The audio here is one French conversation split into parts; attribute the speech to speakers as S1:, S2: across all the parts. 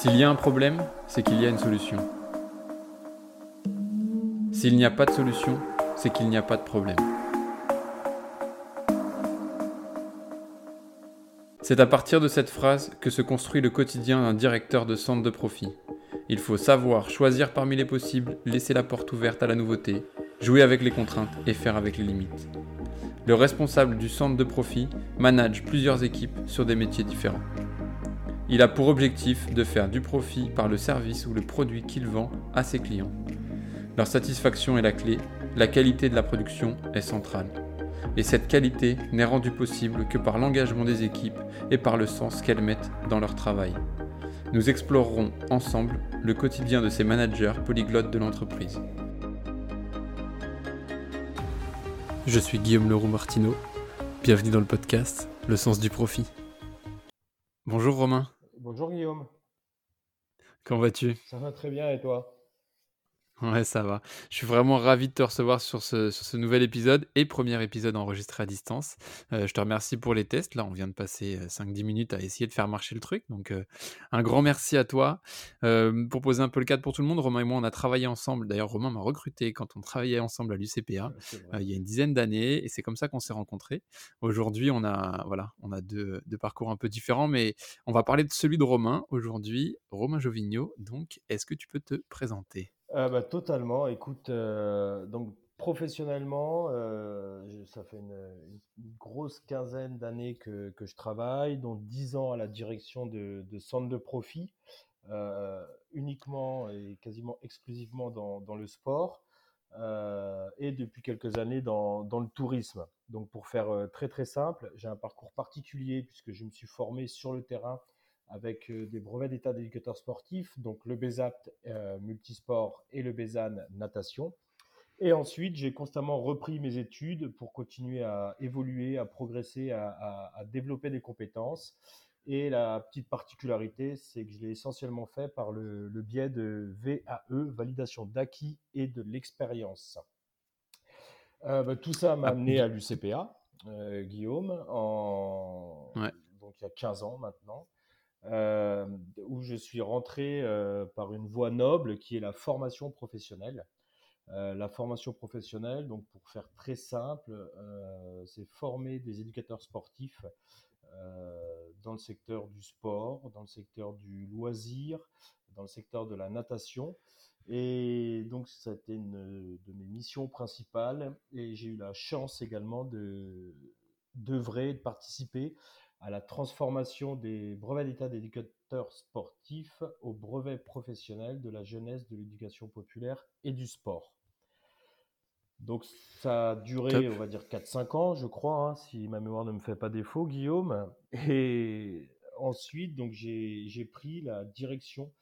S1: S'il y a un problème, c'est qu'il y a une solution. S'il n'y a pas de solution, c'est qu'il n'y a pas de problème. C'est à partir de cette phrase que se construit le quotidien d'un directeur de centre de profit. Il faut savoir choisir parmi les possibles, laisser la porte ouverte à la nouveauté, jouer avec les contraintes et faire avec les limites. Le responsable du centre de profit manage plusieurs équipes sur des métiers différents. Il a pour objectif de faire du profit par le service ou le produit qu'il vend à ses clients. Leur satisfaction est la clé, la qualité de la production est centrale. Et cette qualité n'est rendue possible que par l'engagement des équipes et par le sens qu'elles mettent dans leur travail. Nous explorerons ensemble le quotidien de ces managers polyglottes de l'entreprise. Je suis Guillaume Leroux Martineau. Bienvenue dans le podcast Le sens du profit. Bonjour Romain.
S2: Bonjour Guillaume.
S1: Comment vas-tu?
S2: Ça va très bien et toi?
S1: Ouais, ça va. Je suis vraiment ravi de te recevoir sur ce, sur ce nouvel épisode et premier épisode enregistré à distance. Euh, je te remercie pour les tests. Là, on vient de passer 5-10 euh, minutes à essayer de faire marcher le truc. Donc, euh, un grand merci à toi. pour poser un peu le cadre pour tout le monde, Romain et moi, on a travaillé ensemble. D'ailleurs, Romain m'a recruté quand on travaillait ensemble à l'UCPA il y a une dizaine d'années et c'est comme ça qu'on s'est rencontrés. Aujourd'hui, on a, voilà, on a deux, deux, parcours un peu différents, mais on va parler de celui de Romain aujourd'hui, Romain Jovigno. Donc, est-ce que tu peux te présenter?
S2: Euh, bah, totalement. Écoute, euh, donc professionnellement, euh, ça fait une, grosse quinzaine d'années que, que, je travaille, dont 10 ans à la direction de, de centres de profit, uniquement et quasiment exclusivement dans, dans le sport, et depuis quelques années dans, dans, le tourisme. Donc pour faire très très simple, j'ai un parcours particulier puisque je me suis formé sur le terrain avec euh, des brevets d'état d'éducateur sportif, donc le BESAPT euh, multisport et le BESAN natation. Et ensuite, j'ai constamment repris mes études pour continuer à évoluer, à progresser, à, développer des compétences. Et la petite particularité, c'est que je l'ai essentiellement fait par le, biais de VAE, validation d'acquis et de l'expérience. Euh, bah, tout ça m'a ah, amené à l'UCPA, Guillaume, en... donc il y a 15 ans maintenant. Euh, où je suis rentré euh, par une voie noble qui est la formation professionnelle. Euh, la formation professionnelle, donc pour faire très simple, c'est former des éducateurs sportifs dans le secteur du sport, dans le secteur du loisir, dans le secteur de la natation. Et donc, c'était une de mes missions principales. Et j'ai eu la chance également de d'œuvrer, de participer à la transformation des brevets d'état d'éducateurs sportifs au brevet professionnel de la jeunesse, de l'éducation populaire et du sport. Donc ça a duré, on va dire, 4-5 ans, je crois, hein, si ma mémoire ne me fait pas défaut, Guillaume. Et ensuite, donc j'ai pris la direction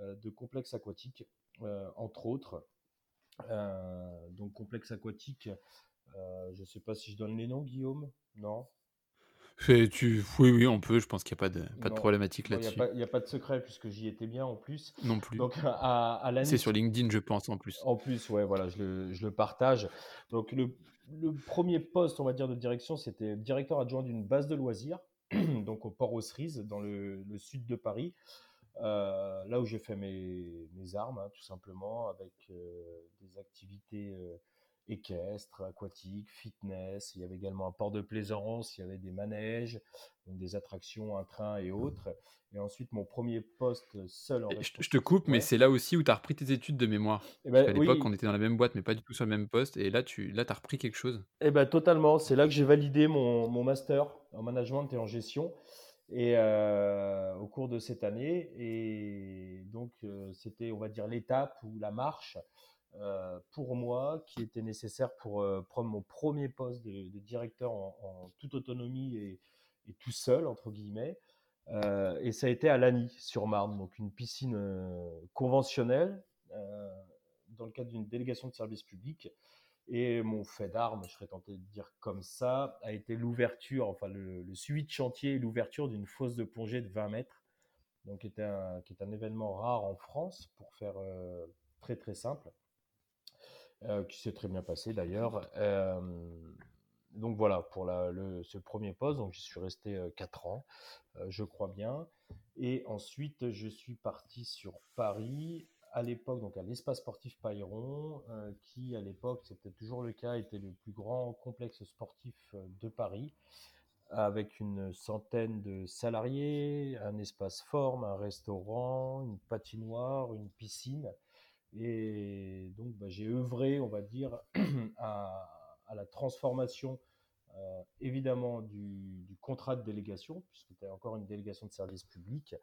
S2: euh, de complexes aquatiques, euh, entre autres. Euh, donc complexe aquatique, je ne sais pas si je donne les noms, Guillaume, non?
S1: Tu... Oui, oui, on peut. Je pense qu'il n'y a pas de, pas de problématique là-dessus.
S2: Il n'y a, pas de secret puisque j'y étais bien en plus.
S1: Non plus.
S2: Donc, à,
S1: C'est sur LinkedIn, je pense, en plus.
S2: En plus, ouais, voilà, je le, je le partage. Donc, le, le, premier poste, on va dire, de direction, c'était directeur adjoint d'une base de loisirs, donc au port aux Cerises, dans le, le sud de Paris. Euh, là où j'ai fait mes, mes armes, hein, tout simplement, avec euh, des activités euh, équestre, aquatique, fitness. Il y avait également un port de plaisance, il y avait des manèges, des attractions, un train et autres. Et ensuite, mon premier poste seul en
S1: Je te coupe, mais c'est là aussi où tu as repris tes études de mémoire. Eh ben, à l'époque, on était dans la même boîte, mais pas du tout sur le même poste. Et là, tu là, as repris quelque chose.
S2: Eh ben, totalement. C'est là que j'ai validé mon, mon, master en management et en gestion. Et euh, au cours de cette année, et donc euh, c'était, on va dire, l'étape ou la marche euh, pour moi qui était nécessaire pour euh, prendre mon premier poste de, directeur en, toute autonomie et, tout seul, entre guillemets. Euh, et ça a été à Lagny, sur Marne, donc une piscine conventionnelle dans le cadre d'une délégation de service public. Et mon fait d'arme, je serais tenté de dire comme ça, a été l'ouverture, enfin le, suivi de chantier et l'ouverture d'une fosse de plongée de 20 mètres, donc qui est un événement rare en France, pour faire très très simple. Euh, qui s'est très bien passé d'ailleurs. Euh, donc voilà pour le, ce premier poste. Donc j'y suis resté 4 ans, je crois bien. Et ensuite, je suis parti sur Paris à l'époque, donc à l'espace sportif Pailleron, qui à l'époque, c'était toujours le cas, était le plus grand complexe sportif de Paris avec une centaine de salariés, un espace forme, un restaurant, une patinoire, une piscine. Et donc, bah, j'ai œuvré, on va dire, à, la transformation, euh, évidemment, du, contrat de délégation, puisque c'était encore une délégation de service public,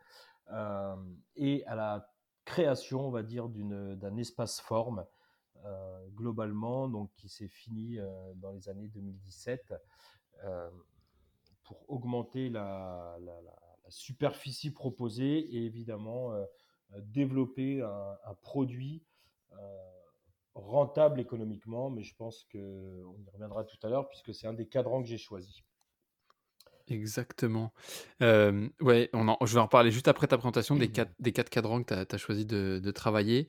S2: euh, et à la création, on va dire, d'un espace forme, euh, globalement, donc qui s'est fini dans les années 2017 pour augmenter la, superficie proposée et évidemment développer un, produit euh, rentable économiquement. Mais je pense qu'on y reviendra tout à l'heure puisque c'est un des cadrans que j'ai choisi.
S1: Exactement. ouais, on je vais en reparler juste après ta présentation des quatre, des quatre cadrans que tu as, choisi de, travailler.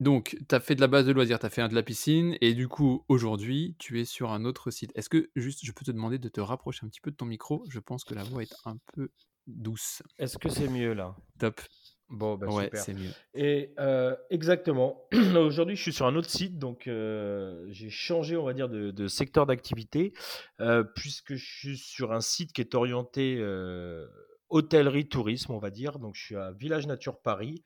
S1: donc, tu as fait de la base de loisirs, tu as fait de la piscine, et du coup, aujourd'hui, tu es sur un autre site. Est-ce que, juste, je peux te demander de te rapprocher un petit peu de ton micro? Je pense que la voix est un peu douce.
S2: Est-ce que c'est mieux là?
S1: Top.
S2: Bon, bah,
S1: ouais, c'est mieux.
S2: Et euh, exactement. Aujourd'hui, je suis sur un autre site, donc euh, j'ai changé, on va dire, de, secteur d'activité, euh, puisque je suis sur un site qui est orienté hôtellerie, tourisme, on va dire. Donc, je suis à Village Nature Paris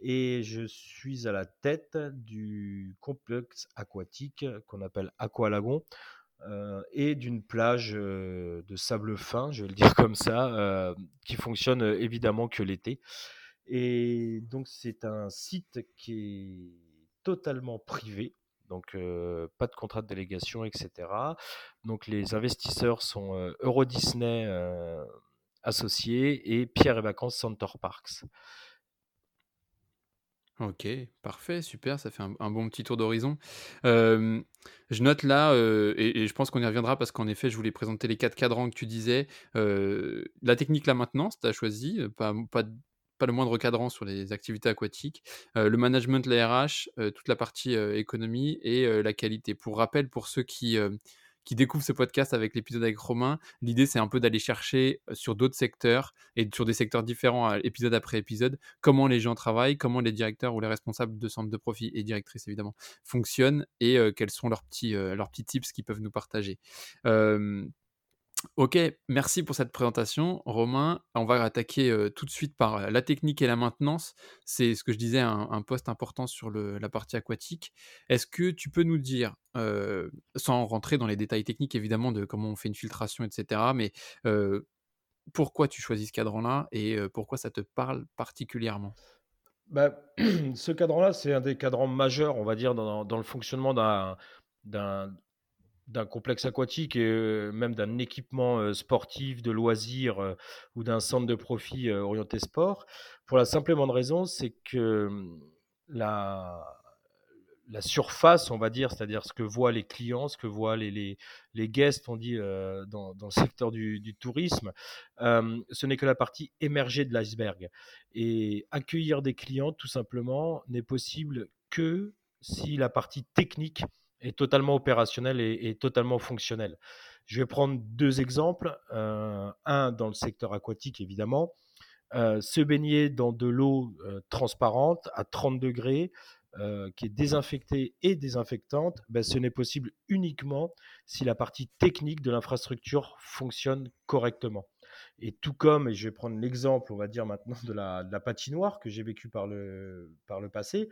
S2: et je suis à la tête du complexe aquatique qu'on appelle Aqualagon. et d'une plage de sable fin, je vais le dire comme ça, qui fonctionne évidemment que l'été. Et donc, c'est un site qui est totalement privé. Donc, pas de contrat de délégation, etc. Donc, les investisseurs sont Euro Disney associés et Pierre et Vacances Center Parks.
S1: Ok, parfait, super, ça fait un, bon petit tour d'horizon. je note là, et, je pense qu'on y reviendra parce qu'en effet, je voulais présenter les quatre cadrans que tu disais. la technique, la maintenance, tu as choisi, pas, pas, le moindre cadrant sur les activités aquatiques, le management, la RH, toute la partie économie et la qualité. Pour rappel, pour ceux qui, qui découvrent ce podcast avec l'épisode avec Romain, l'idée c'est un peu d'aller chercher sur d'autres secteurs et sur des secteurs différents, épisode après épisode, comment les gens travaillent, comment les directeurs ou les responsables de centres de profit et directrices évidemment fonctionnent et quels sont leurs petits, leurs petits tips qu'ils peuvent nous partager. Ok, merci pour cette présentation, Romain. On va attaquer tout de suite par la technique et la maintenance. C'est ce que je disais, un, poste important sur la partie aquatique. Est-ce que tu peux nous dire, sans rentrer dans les détails techniques évidemment de comment on fait une filtration, etc., mais pourquoi tu choisis ce cadran-là et pourquoi ça te parle particulièrement?
S2: Bah, Ce cadran-là, c'est un des cadrans majeurs, on va dire, dans le fonctionnement d'un d'un complexe aquatique et même d'un équipement sportif, de loisirs ou d'un centre de profit orienté sport, pour la simple et bonne raison, c'est que mmh, la, la surface, on va dire, c'est-à-dire ce que voient les clients, ce que voient les, les, les guests, on dit, dans, dans, le secteur du, du tourisme, ce n'est que la partie émergée de l'iceberg. Et accueillir des clients, tout simplement, n'est possible que si la partie technique est totalement opérationnel et, totalement fonctionnel. Je vais prendre deux exemples. Euh, un dans le secteur aquatique, évidemment. Euh, se baigner dans de l'eau euh, transparente à 30 degrés, qui est désinfectée et désinfectante, ben, ce n'est possible uniquement si la partie technique de l'infrastructure fonctionne correctement. Et tout comme, et je vais prendre l'exemple, on va dire maintenant, de la, patinoire que j'ai vécu par le, par le passé,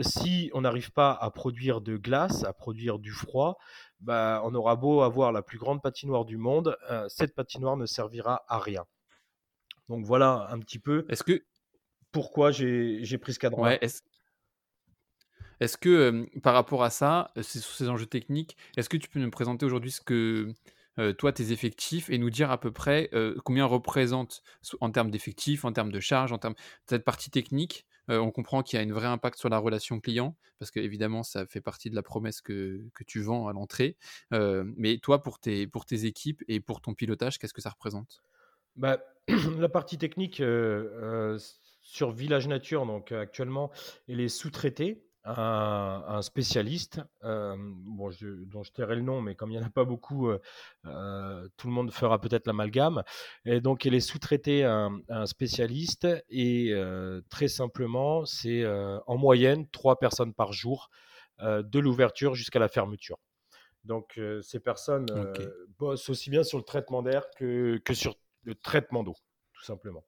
S2: si on n'arrive pas à produire de glace, à produire du froid, bah, on aura beau avoir la plus grande patinoire du monde, cette patinoire ne servira à rien. Donc voilà un petit peu
S1: est-ce que...
S2: pourquoi j'ai pris ce cadre
S1: ouais, est-ce... est-ce que par rapport à ça, sur ces enjeux techniques, est-ce que tu peux nous présenter aujourd'hui ce que euh, toi, tes effectifs et nous dire à peu près euh, combien représente en termes d'effectifs, en termes de charges, en termes de cette partie technique. Euh, on comprend qu'il y a un vrai impact sur la relation client, parce que évidemment, ça fait partie de la promesse que, que tu vends à l'entrée. mais toi, pour tes, pour tes équipes et pour ton pilotage, qu'est-ce que ça représente?
S2: Bah, La partie technique sur Village Nature, donc actuellement, elle est sous-traitée. Un, spécialiste, euh, bon, dont je tairai le nom, mais comme il n'y en a pas beaucoup, euh, tout le monde fera peut-être l'amalgame. Et donc, elle est sous-traitée à, un spécialiste et très simplement, c'est en moyenne trois personnes par jour de l'ouverture jusqu'à la fermeture. Donc, ces personnes bossent aussi bien sur le traitement d'air que, que sur le traitement d'eau, tout simplement.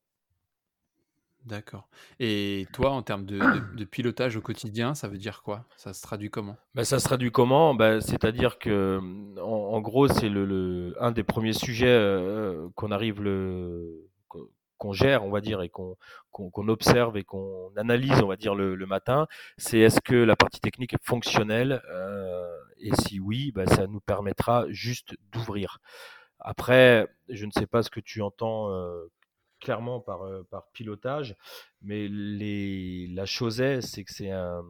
S1: D'accord. Et toi, en termes de, pilotage au quotidien, ça veut dire quoi? Ça se traduit comment?
S2: Bah, Ça se traduit comment? Bah, C'est-à-dire que, en, gros, c'est le, un des premiers sujets euh, qu'on arrive le qu'on gère, on va dire, et qu'on observe et qu'on analyse, on va dire, le, matin, c'est est-ce que la partie technique est fonctionnelle euh, Et si oui, bah, ça nous permettra juste d'ouvrir. Après, je ne sais pas ce que tu entends euh, clairement par, par pilotage, mais les, la chose est, c'est que c'est un,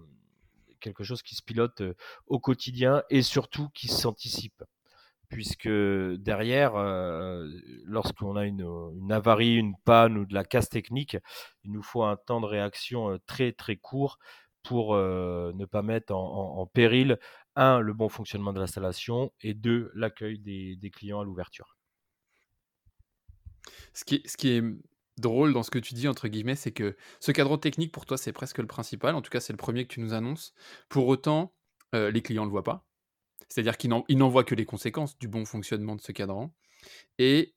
S2: quelque chose qui se pilote au quotidien et surtout qui s'anticipe. Puisque derrière, lorsqu'on a une, une, avarie, une panne ou de la casse technique, il nous faut un temps de réaction très très court pour ne pas mettre en, péril, un, le bon fonctionnement de l'installation et deux, l'accueil des clients à l'ouverture.
S1: Ce qui, est, drôle dans ce que tu dis, entre guillemets, c'est que ce cadran technique, pour toi, c'est presque le principal. En tout cas, c'est le premier que tu nous annonces. Pour autant, euh, les clients ne le voient pas. C'est-à-dire qu'ils n'en voient que les conséquences du bon fonctionnement de ce cadran. Et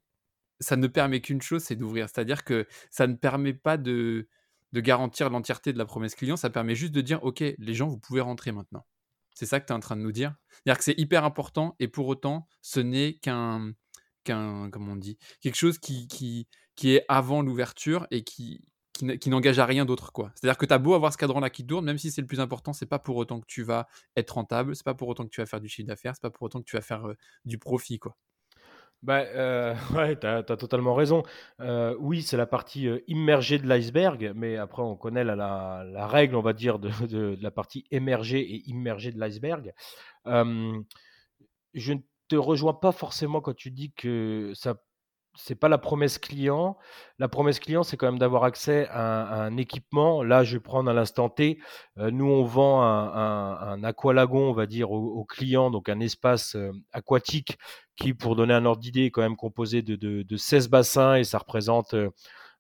S1: ça ne permet qu'une chose, c'est d'ouvrir. C'est-à-dire que ça ne permet pas de, de garantir l'entièreté de la promesse client, ça permet juste de dire, OK, les gens, vous pouvez rentrer maintenant. C'est ça que tu es en train de nous dire. C'est-à-dire que c'est hyper important et pour autant, ce n'est qu'un qu'un, comment on dit, quelque chose qui, qui, qui est avant l'ouverture et qui, qui, n'engage à rien d'autre. quoi. C'est-à-dire que tu as beau avoir ce cadran-là qui tourne, même si c'est le plus important, c'est pas pour autant que tu vas être rentable, c'est pas pour autant que tu vas faire du chiffre d'affaires, c'est pas pour autant que tu vas faire du profit. quoi.
S2: Bah, euh, ouais, tu as, totalement raison. Euh, oui, c'est la partie immergée de l'iceberg, mais après, on connaît la, la, règle, on va dire, de, de, la partie émergée et immergée de l'iceberg. je ne rejoins pas forcément quand tu dis que ça c'est pas la promesse client. La promesse client, c'est quand même d'avoir accès à un, équipement. Là, je vais prendre à l'instant T. Euh, nous, on vend un, un, aqualagon, on va dire, au, client, donc un espace euh, aquatique qui, pour donner un ordre d'idée, est quand même composé de, de, 16 bassins et ça représente euh,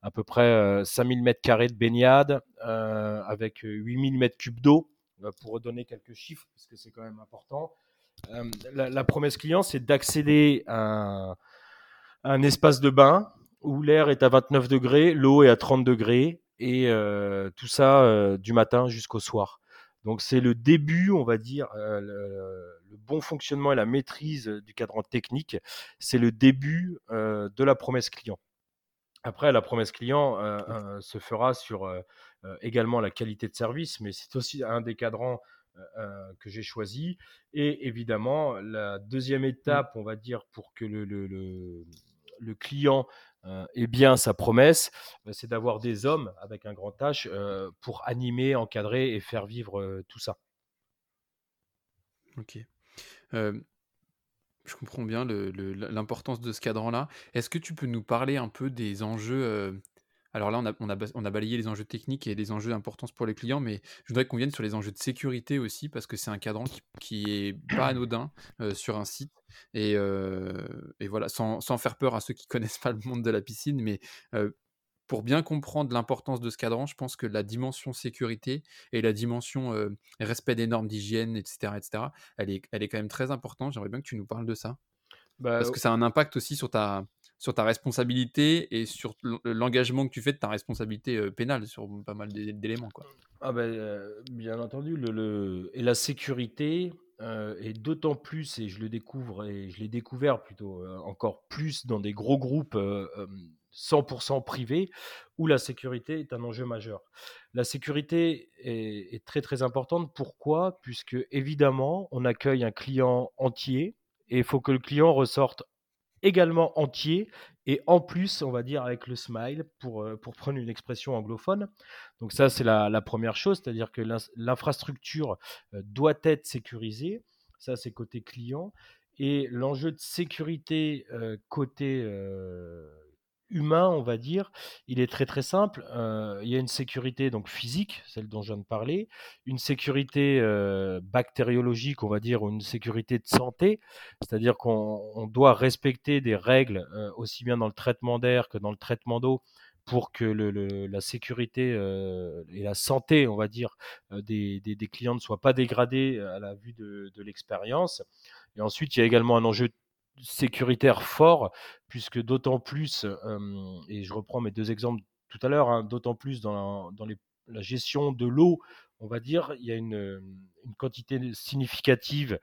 S2: à peu près 5000 mètres carrés de baignade avec 8000 mètres cubes d'eau, pour redonner quelques chiffres, parce que c'est quand même important. La, la, promesse client, c'est d'accéder à un espace de bain où l'air est à 29 degrés, l'eau est à 30 degrés, et euh, tout ça euh, du matin jusqu'au soir. Donc c'est le début, on va dire, euh, le, bon fonctionnement et la maîtrise du cadran technique, c'est le début de la promesse client. Après, la promesse client se fera sur également la qualité de service, mais c'est aussi un des cadrans que j'ai choisi. Et évidemment, la deuxième mmh. étape, on va dire, pour que le, le client euh, ait bien sa promesse, bah, c'est d'avoir des hommes avec un grand H euh, pour animer, encadrer et faire vivre euh, tout ça.
S1: Ok. je comprends bien l'importance de ce cadran-là. Est-ce que tu peux nous parler un peu des enjeux alors là, on a, on, a, balayé les enjeux techniques et les enjeux d'importance pour les clients, mais je voudrais qu'on vienne sur les enjeux de sécurité aussi, parce que c'est un cadran qui, est pas anodin euh, sur un site. Et, euh, voilà, sans, faire peur à ceux qui connaissent pas le monde de la piscine, mais euh, pour bien comprendre l'importance de ce cadran, je pense que la dimension sécurité et la dimension respect des normes d'hygiène, etc., etc., elle est, elle est quand même très importante. J'aimerais bien que tu nous parles de ça. Bah, parce que ça a un impact aussi sur ta, sur ta responsabilité et sur l'engagement que tu fais de ta responsabilité euh, pénale sur pas mal d'éléments.
S2: Ah ben, euh, bien entendu, le, et la sécurité euh, est d'autant plus, et je le découvre, et je l'ai découvert plutôt encore plus dans des gros groupes 100% privés, où la sécurité est un enjeu majeur. La sécurité est, est très très importante. Pourquoi? Puisque évidemment, on accueille un client entier, et il faut que le client ressorte également entier et en plus, on va dire avec le smile pour, euh, pour prendre une expression anglophone. Donc ça, c'est la, première chose, c'est-à-dire que l'infrastructure euh, doit être sécurisée. Ça, c'est côté client. Et l'enjeu de sécurité euh, côté humain, on va dire, il est très très simple. il y a une sécurité donc physique, celle dont je viens de parler, une sécurité bactériologique, on va dire, ou une sécurité de santé, c'est-à-dire qu'on doit respecter des règles aussi bien dans le traitement d'air que dans le traitement d'eau pour que la sécurité et la santé, on va dire, des, clients ne soient pas dégradées à la vue de, l'expérience. Et ensuite, il y a également un enjeu sécuritaire fort, puisque d'autant plus, et je reprends mes deux exemples tout à l'heure, hein, d'autant plus dans, la gestion de l'eau, on va dire, il y a une quantité significative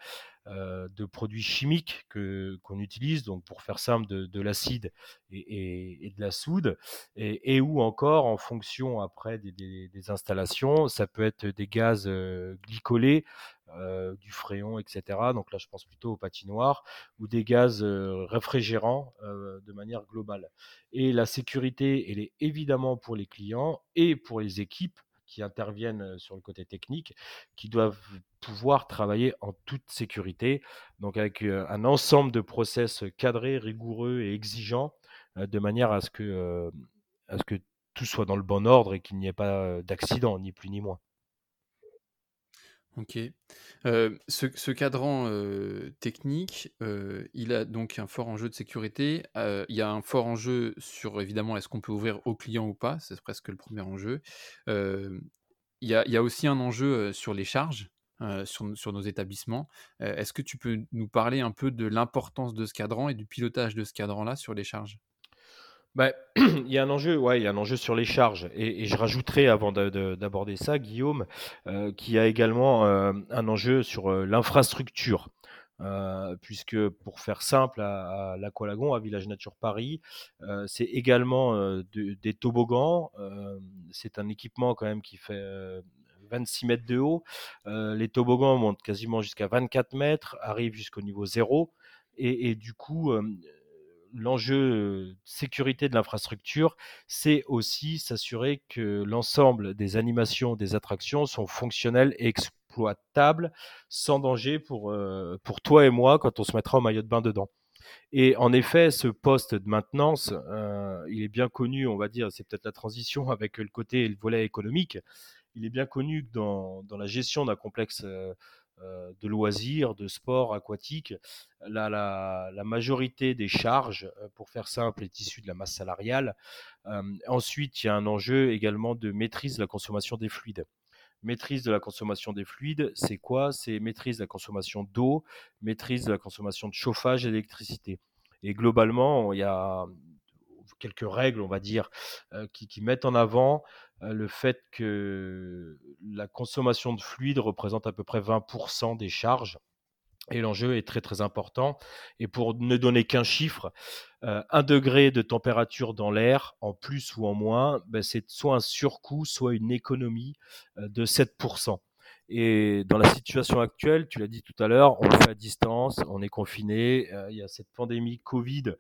S2: de produits chimiques que, qu'on utilise, donc pour faire simple, de, l'acide et, de la soude, et, ou encore en fonction après des, installations, ça peut être des gaz glycolés, euh, du fréon, etc. Donc là, je pense plutôt aux patinoires, ou des gaz réfrigérants de manière globale. Et la sécurité, elle est évidemment pour les clients et pour les équipes qui interviennent sur le côté technique, qui doivent pouvoir travailler en toute sécurité, donc avec un ensemble de process cadrés, rigoureux et exigeants, de manière à ce que tout soit dans le bon ordre et qu'il n'y ait pas d'accident, ni plus ni moins.
S1: Ok. ce, cadran technique, il a donc un fort enjeu de sécurité. il y a un fort enjeu sur, évidemment, est-ce qu'on peut ouvrir aux clients ou pas? C'est presque le premier enjeu. il, y a, aussi un enjeu sur les charges. Sur, sur, nos établissements. Est-ce que tu peux nous parler un peu de l'importance de ce cadran et du pilotage de ce cadran-là sur les charges?
S2: Bah, il y a un enjeu, ouais, il y a un enjeu sur les charges. Et, je rajouterai, avant d'aborder ça, Guillaume, euh, qu'il y a également euh, un enjeu sur euh, l'infrastructure. puisque pour faire simple, à, l'Aqualagon, à Village Nature Paris, c'est également des toboggans. c'est un équipement quand même qui fait 26 mètres de haut. les toboggans montent quasiment jusqu'à 24 mètres, arrivent jusqu'au niveau zéro. Et du coup, l'enjeu sécurité de l'infrastructure, c'est aussi s'assurer que l'ensemble des animations, des attractions sont fonctionnelles et exploitables sans danger pour, pour toi et moi quand on se mettra au maillot de bain dedans. Et en effet, ce poste de maintenance, il est bien connu, on va dire, c'est peut-être la transition avec le côté le volet économique. Il est bien connu que dans, dans la gestion d'un complexe de loisirs, de sport aquatique, la, la, majorité des charges, euh, pour faire simple, est issue de la masse salariale. Euh, ensuite, il y a un enjeu également de maîtrise de la consommation des fluides. Maîtrise de la consommation des fluides, c'est quoi? C'est maîtrise de la consommation d'eau, maîtrise de la consommation de chauffage et d'électricité. Et globalement, il y a quelques règles, on va dire, qui, mettent en avant le fait que la consommation de fluide représente à peu près 20% des charges. Et l'enjeu est très très important. Et pour ne donner qu'un chiffre, un degré de température dans l'air, en plus ou en moins, ben c'est soit un surcoût, soit une économie de 7%. Et dans la situation actuelle, tu l'as dit tout à l'heure, on fait à distance, on est confiné, il y a cette pandémie Covid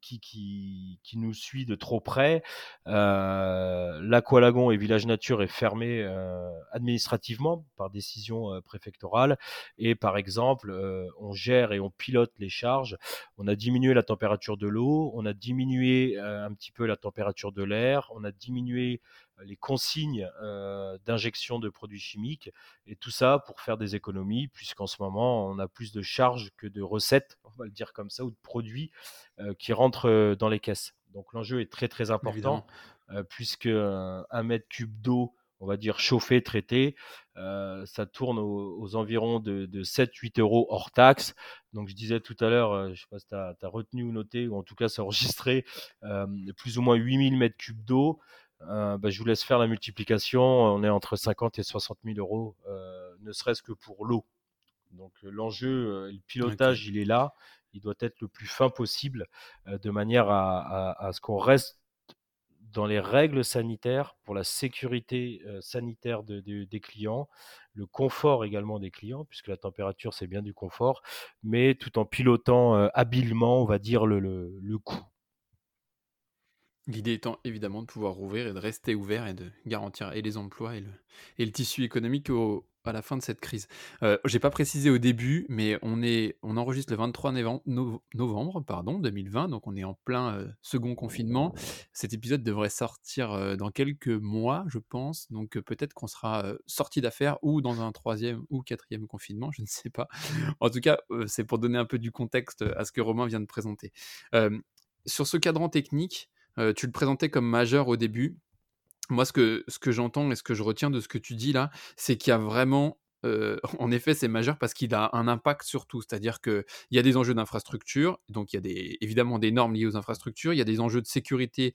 S2: qui, qui, qui, nous suit de trop près. Euh, L'Aqualagon et Village Nature est fermé euh, administrativement par décision euh, préfectorale. Et par exemple, euh, on gère et on pilote les charges. On a diminué la température de l'eau, on a diminué un petit peu la température de l'air, on a diminué les consignes euh, d'injection de produits chimiques, et tout ça pour faire des économies, puisqu'en ce moment, on a plus de charges que de recettes, on va le dire comme ça, ou de produits euh, qui rentrent euh, dans les caisses. Donc l'enjeu est très très important, puisque un mètre cube d'eau, on va dire chauffé, traité, ça tourne aux, environs de, 7-8 euros hors taxe. Donc je disais tout à l'heure, je ne sais pas si tu as, retenu ou noté, ou en tout cas c'est enregistré, plus ou moins 8000 mètres cubes d'eau. Euh, bah, je vous laisse faire la multiplication. On est entre 50 et 60 000 euros, euh, ne serait-ce que pour l'eau. Donc euh, l'enjeu, le pilotage, il est là. Il doit être le plus fin possible, de manière à, ce qu'on reste dans les règles sanitaires pour la sécurité sanitaire des clients, le confort également des clients, puisque la température c'est bien du confort, mais tout en pilotant habilement, on va dire, le, le coût.
S1: L'idée étant évidemment de pouvoir rouvrir et de rester ouvert et de garantir et les emplois et le, tissu économique à la fin de cette crise. Euh, j'ai pas précisé au début, mais on est on enregistre le 23 novembre, pardon, 2020, donc on est en plein, euh, second confinement. Cet épisode devrait sortir, euh, dans quelques mois, je pense, donc peut-être qu'on sera, sorti d'affaire ou dans un troisième ou quatrième confinement, je ne sais pas. En tout cas, c'est pour donner un peu du contexte, à ce que Romain vient de présenter. sur ce cadran technique, tu le présentais comme majeur au début. Moi, ce que, j'entends et ce que je retiens de ce que tu dis là, c'est qu'il y a vraiment en effet, c'est majeur parce qu'il a un impact sur tout. C'est-à-dire qu'il y a des enjeux d'infrastructure, donc il y a des, évidemment des normes liées aux infrastructures, il y a des enjeux de sécurité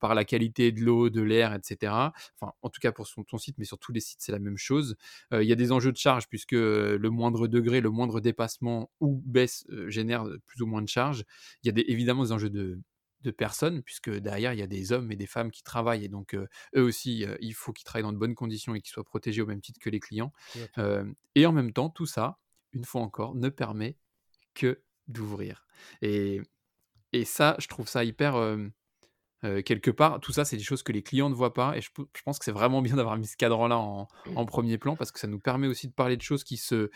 S1: par la qualité de l'eau, de l'air, etc. Enfin, en tout cas pour ton site, mais sur tous les sites, c'est la même chose. il y a des enjeux de charge, puisque le moindre degré, le moindre dépassement ou baisse génère plus ou moins de charge. Il y a des, évidemment des enjeux de, de personnes, puisque derrière, il y a des hommes et des femmes qui travaillent, et donc eux aussi, il faut qu'ils travaillent dans de bonnes conditions et qu'ils soient protégés au même titre que les clients. et en même temps, tout ça, une fois encore, ne permet que d'ouvrir. Et, et ça, je trouve ça hyper... quelque part, tout ça, c'est des choses que les clients ne voient pas, et je, pense que c'est vraiment bien d'avoir mis ce cadre-là en, en, premier plan, parce que ça nous permet aussi de parler de choses qui se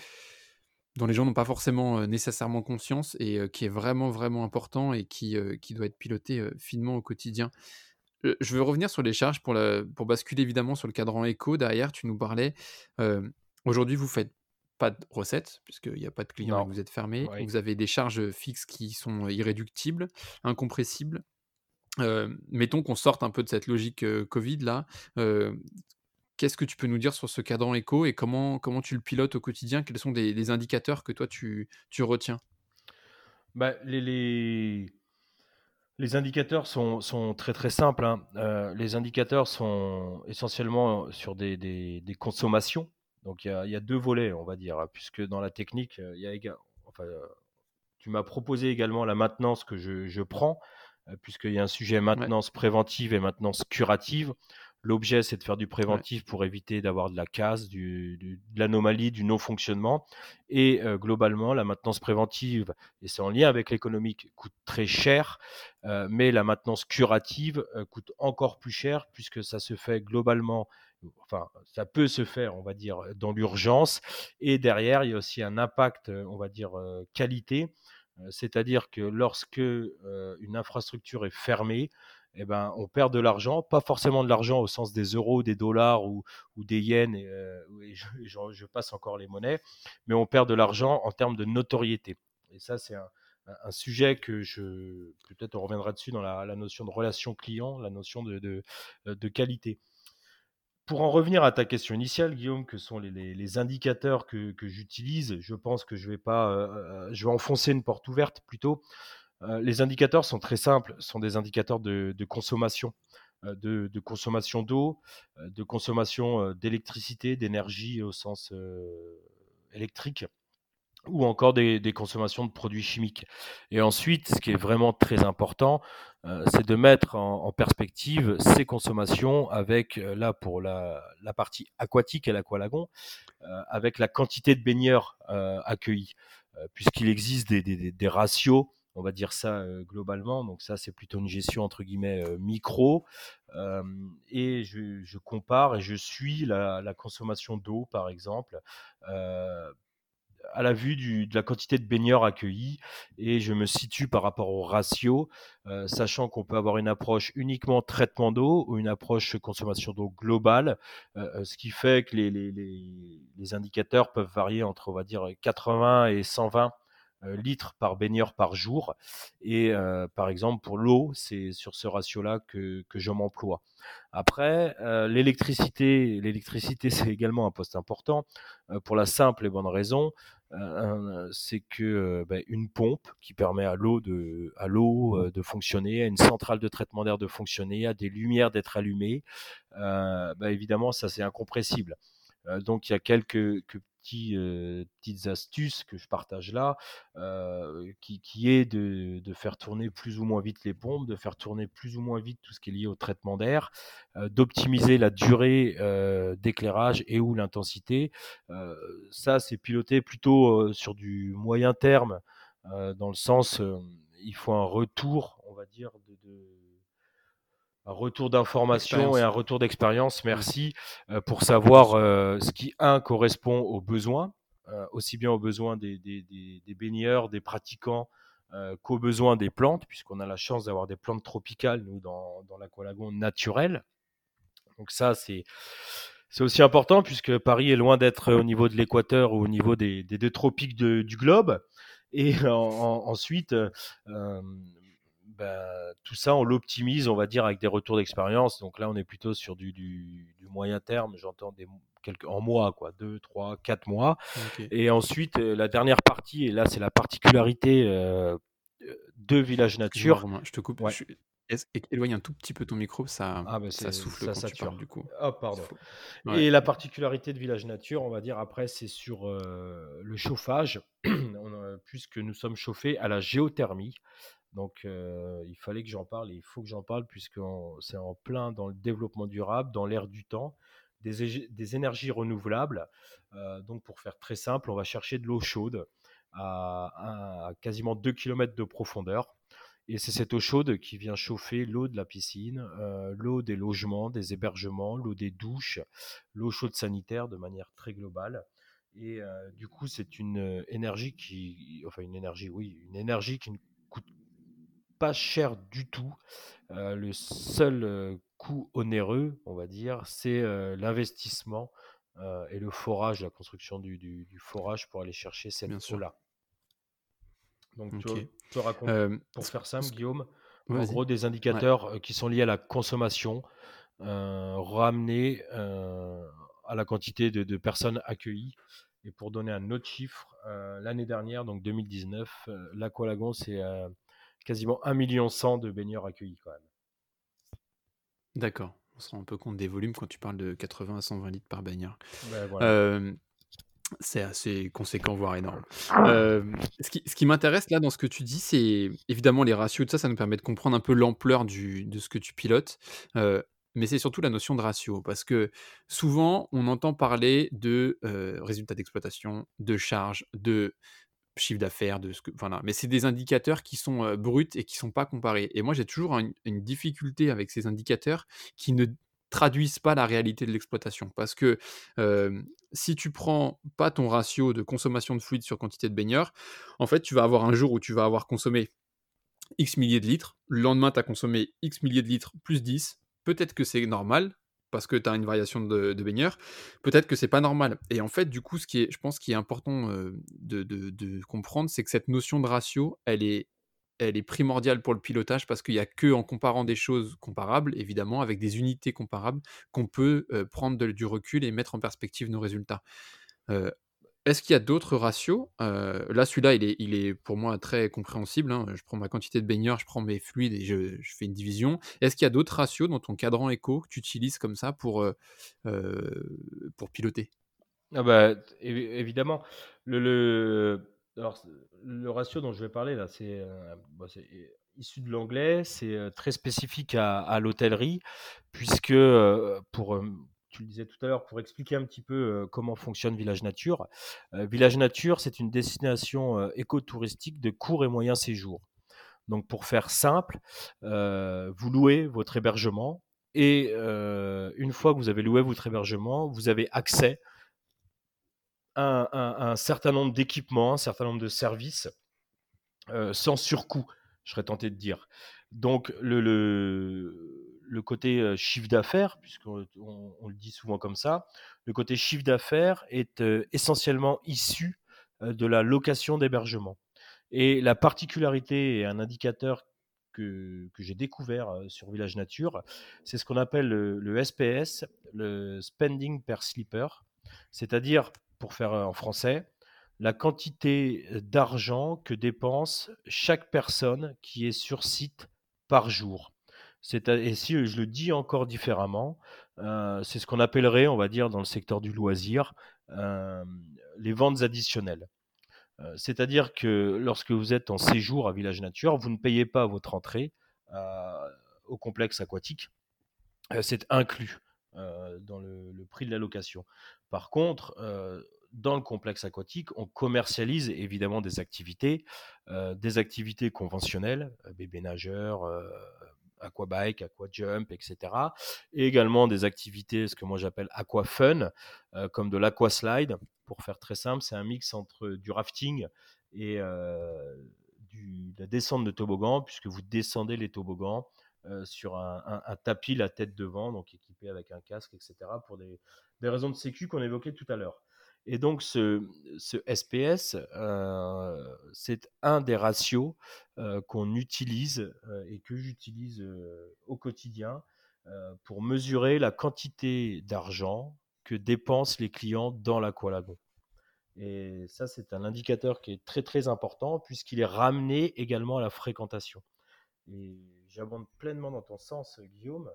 S1: dont les gens n'ont pas forcément nécessairement conscience et qui est vraiment, vraiment important et qui, qui doit être piloté finement au quotidien. je veux revenir sur les charges pour, pour basculer évidemment sur le cadran éco. Derrière, tu nous parlais. Aujourd'hui, vous faites pas de recettes, puisqu'il n'y a pas de clients et vous êtes fermé. Vous avez des charges fixes qui sont irréductibles, incompressibles. mettons qu'on sorte un peu de cette logique Covid là. Qu'est-ce que tu peux nous dire sur ce cadran éco et comment, comment tu le pilotes au quotidien? Quels sont des, indicateurs que toi tu, tu retiens?
S2: Bah, les, les, indicateurs sont, sont, très très simples. Hein. Euh, les indicateurs sont essentiellement sur des, des, consommations. Donc il y, a, y, a, deux volets, on va dire, hein, puisque dans la technique, euh, il y a enfin, euh, tu m'as proposé également la maintenance que je, je prends, puisqu'il y a un sujet maintenance préventive et maintenance curative. L'objet, c'est de faire du préventif pour éviter d'avoir de la casse, du, de l'anomalie, du non-fonctionnement. Et euh, globalement, la maintenance préventive, et c'est en lien avec l'économique, coûte très cher, euh, mais la maintenance curative euh, coûte encore plus cher puisque ça se fait globalement, enfin, ça peut se faire, on va dire, dans l'urgence. Et derrière, il y a aussi un impact, on va dire, qualité. C'est-à-dire que lorsque une infrastructure est fermée, eh ben, on perd de l'argent, pas forcément de l'argent au sens des euros, des dollars ou, des yens, euh, je, passe encore les monnaies, mais on perd de l'argent en termes de notoriété. Et ça, c'est un, sujet que je, peut-être on reviendra dessus dans la, notion de relation client, la notion de, de, qualité. Pour en revenir à ta question initiale, Guillaume, que sont les, indicateurs que, j'utilise, je pense que je vais pas, euh, euh, je vais enfoncer une porte ouverte plutôt. Euh, les indicateurs sont très simples, sont des indicateurs de, consommation, euh, de, consommation d'eau, euh, de consommation d'électricité, d'énergie au sens électrique ou encore des, consommations de produits chimiques. Et ensuite, ce qui est vraiment très important, c'est de mettre en, perspective ces consommations avec, là pour la, partie aquatique et l'aqualagon, avec la quantité de baigneurs accueillis, puisqu'il existe des, ratios on va dire ça globalement. Donc ça, c'est plutôt une gestion entre guillemets micro. et je, compare et je suis la, consommation d'eau, par exemple, à la vue de la quantité de baigneurs accueillis. Et je me situe par rapport au ratio, sachant qu'on peut avoir une approche uniquement traitement d'eau ou une approche consommation d'eau globale, ce qui fait que les, les, indicateurs peuvent varier entre, on va dire, 80 et 120 euh, litres par baigneur par jour. Et euh, par exemple, pour l'eau, c'est sur ce ratio-là que, que je m'emploie. Après, euh, l'électricité, l'électricité, c'est également un poste important pour la simple et bonne raison, c'est que bah, une pompe qui permet à l'eau de, à l'eau de fonctionner, à une centrale de traitement d'air de fonctionner, à des lumières d'être allumées, bah, évidemment, ça c'est incompressible. donc il y a quelques, euh, petites astuces que je partage là, euh, qui, est de, faire tourner plus ou moins vite les pompes, de faire tourner plus ou moins vite tout ce qui est lié au traitement d'air, euh, d'optimiser la durée d'éclairage et ou l'intensité. ça, c'est piloté plutôt sur du moyen terme, dans le sens, il faut un retour, on va dire, de un retour d'information et un retour d'expérience, merci, pour savoir ce qui, un, correspond aux besoins, aussi bien aux besoins des, des baigneurs, des pratiquants, qu'aux besoins des plantes, puisqu'on a la chance d'avoir des plantes tropicales, nous, dans, dans l'aqualagon naturel. Donc ça, c'est... C'est aussi important puisque Paris est loin d'être au niveau de l'équateur ou au niveau des, des deux tropiques du globe. Et ensuite, bah, tout ça, on l'optimise, on va dire, avec des retours d'expérience. Donc là, on est plutôt sur du, du, moyen terme, j'entends des quelques en mois, quoi, deux, trois, quatre mois. Et ensuite, la dernière partie, et là, c'est la particularité de Village Nature.
S1: Je te coupe. Éloigne un tout petit peu ton micro, ça, ah bah, ça souffle ça, quand tu parles, du coup.
S2: Oh, pardon. Et la particularité de Village Nature, on va dire après, c'est sur euh, le chauffage, puisque nous sommes chauffés à la géothermie. Donc, il fallait que j'en parle et il faut que j'en parle, puisque c'est en plein dans le développement durable, dans l'ère du temps, des, énergies renouvelables. Donc, pour faire très simple, on va chercher de l'eau chaude à, quasiment 2 km de profondeur et c'est cette eau chaude qui vient chauffer l'eau de la piscine, l'eau des logements, des hébergements, l'eau des douches, l'eau chaude sanitaire de manière très globale. Et du coup, c'est une énergie qui, enfin une énergie, oui, une énergie qui pas cher du tout. le seul coût onéreux, on va dire, c'est l'investissement et le forage, la construction du, du, forage pour aller chercher cette eau-là. Donc, tu, racontes, pour faire simple, Guillaume, en gros, des indicateurs qui sont liés à la consommation, ramenés à la quantité de, personnes accueillies. Et pour donner un autre chiffre, l'année dernière, donc 2019, l'Aqualagon, c'est quasiment 1,1 million de baigneurs accueillis quand même.
S1: D'accord. On se rend un peu compte des volumes quand tu parles de 80 à 120 litres par baigneur. Ben, voilà. C'est assez conséquent, voire énorme. Euh, ce qui, ce qui m'intéresse là dans ce que tu dis, c'est évidemment les ratios, tout ça, ça nous permet de comprendre un peu l'ampleur de ce que tu pilotes. Euh, mais c'est surtout la notion de ratio, parce que souvent on entend parler de euh, résultats d'exploitation, de charges, de chiffre d'affaires, de ce que, voilà. Mais c'est des indicateurs qui sont bruts et qui sont pas comparés. Et moi j'ai toujours une difficulté avec ces indicateurs qui ne traduisent pas la réalité de l'exploitation. Parce que si tu prends pas ton ratio de consommation de fluide sur quantité de baigneurs, en fait, tu vas avoir un jour où tu vas avoir consommé X milliers de litres, le lendemain, tu as consommé X milliers de litres plus 10. Peut-être que c'est normal, parce que tu as une variation de, baigneurs, peut-être que c'est pas normal. Et en fait, du coup, ce qui est, je pense qui est important de, de, comprendre, c'est que cette notion de ratio, elle est elle est primordiale pour le pilotage parce qu'il n'y a que en comparant des choses comparables, évidemment, avec des unités comparables, qu'on peut prendre du recul et mettre en perspective nos résultats. Est-ce qu'il y a d'autres ratios? Là, celui-là, il est, il est pour moi très compréhensible. Hein. Je prends ma quantité de baigneurs, je prends mes fluides et je, fais une division. Est-ce qu'il y a d'autres ratios dans ton cadran éco que tu utilises comme ça pour, pour piloter?
S2: Ah bah, Évidemment. le, alors, le ratio dont je vais parler là, c'est euh, bah, issu de l'anglais, c'est euh, très spécifique à, l'hôtellerie, puisque euh, pour tu le disais tout à l'heure, pour expliquer un petit peu comment fonctionne Village Nature. Village Nature, c'est une destination écotouristique de court et moyen séjour. Donc, pour faire simple, vous louez votre hébergement et une fois que vous avez loué votre hébergement, vous avez accès un, certain nombre d'équipements, un certain nombre de services euh, sans surcoût, je serais tenté de dire. Donc le, le, côté euh, chiffre d'affaires, puisqu'on on, le dit souvent comme ça, le côté chiffre d'affaires est essentiellement issu de la location d'hébergement. Et la particularité et un indicateur que, j'ai découvert sur Village Nature, c'est ce qu'on appelle le, le, SPS, le Spending per Sleeper, c'est-à-dire pour faire en français, la quantité d'argent que dépense chaque personne qui est sur site par jour. Et si je le dis encore différemment, c'est ce qu'on appellerait, on va dire, dans le secteur du loisir, les ventes additionnelles. C'est-à-dire que lorsque vous êtes en séjour à Village Nature, vous ne payez pas votre entrée au complexe aquatique. c'est inclus dans le, le, prix de la location. Par contre, euh, dans le complexe aquatique, on commercialise évidemment des activités, euh, des activités conventionnelles, euh, bébé nageur, aquabike, aquajump, etc. Et également des activités, ce que moi j'appelle aquafun, euh, comme de l'aquaslide. Pour faire très simple, c'est un mix entre du rafting et euh, la descente de toboggan, puisque vous descendez les toboggans euh, sur un, tapis, la tête devant, donc équipé avec un casque, etc., pour des, des raisons de sécu qu'on évoquait tout à l'heure. Et donc, ce, SPS, euh, c'est un des ratios euh, qu'on utilise euh, et que j'utilise au quotidien pour mesurer la quantité d'argent que dépensent les clients dans l'aqualagon. Et ça, c'est un indicateur qui est très très important puisqu'il est ramené également à la fréquentation. Et j'abonde pleinement dans ton sens, Guillaume.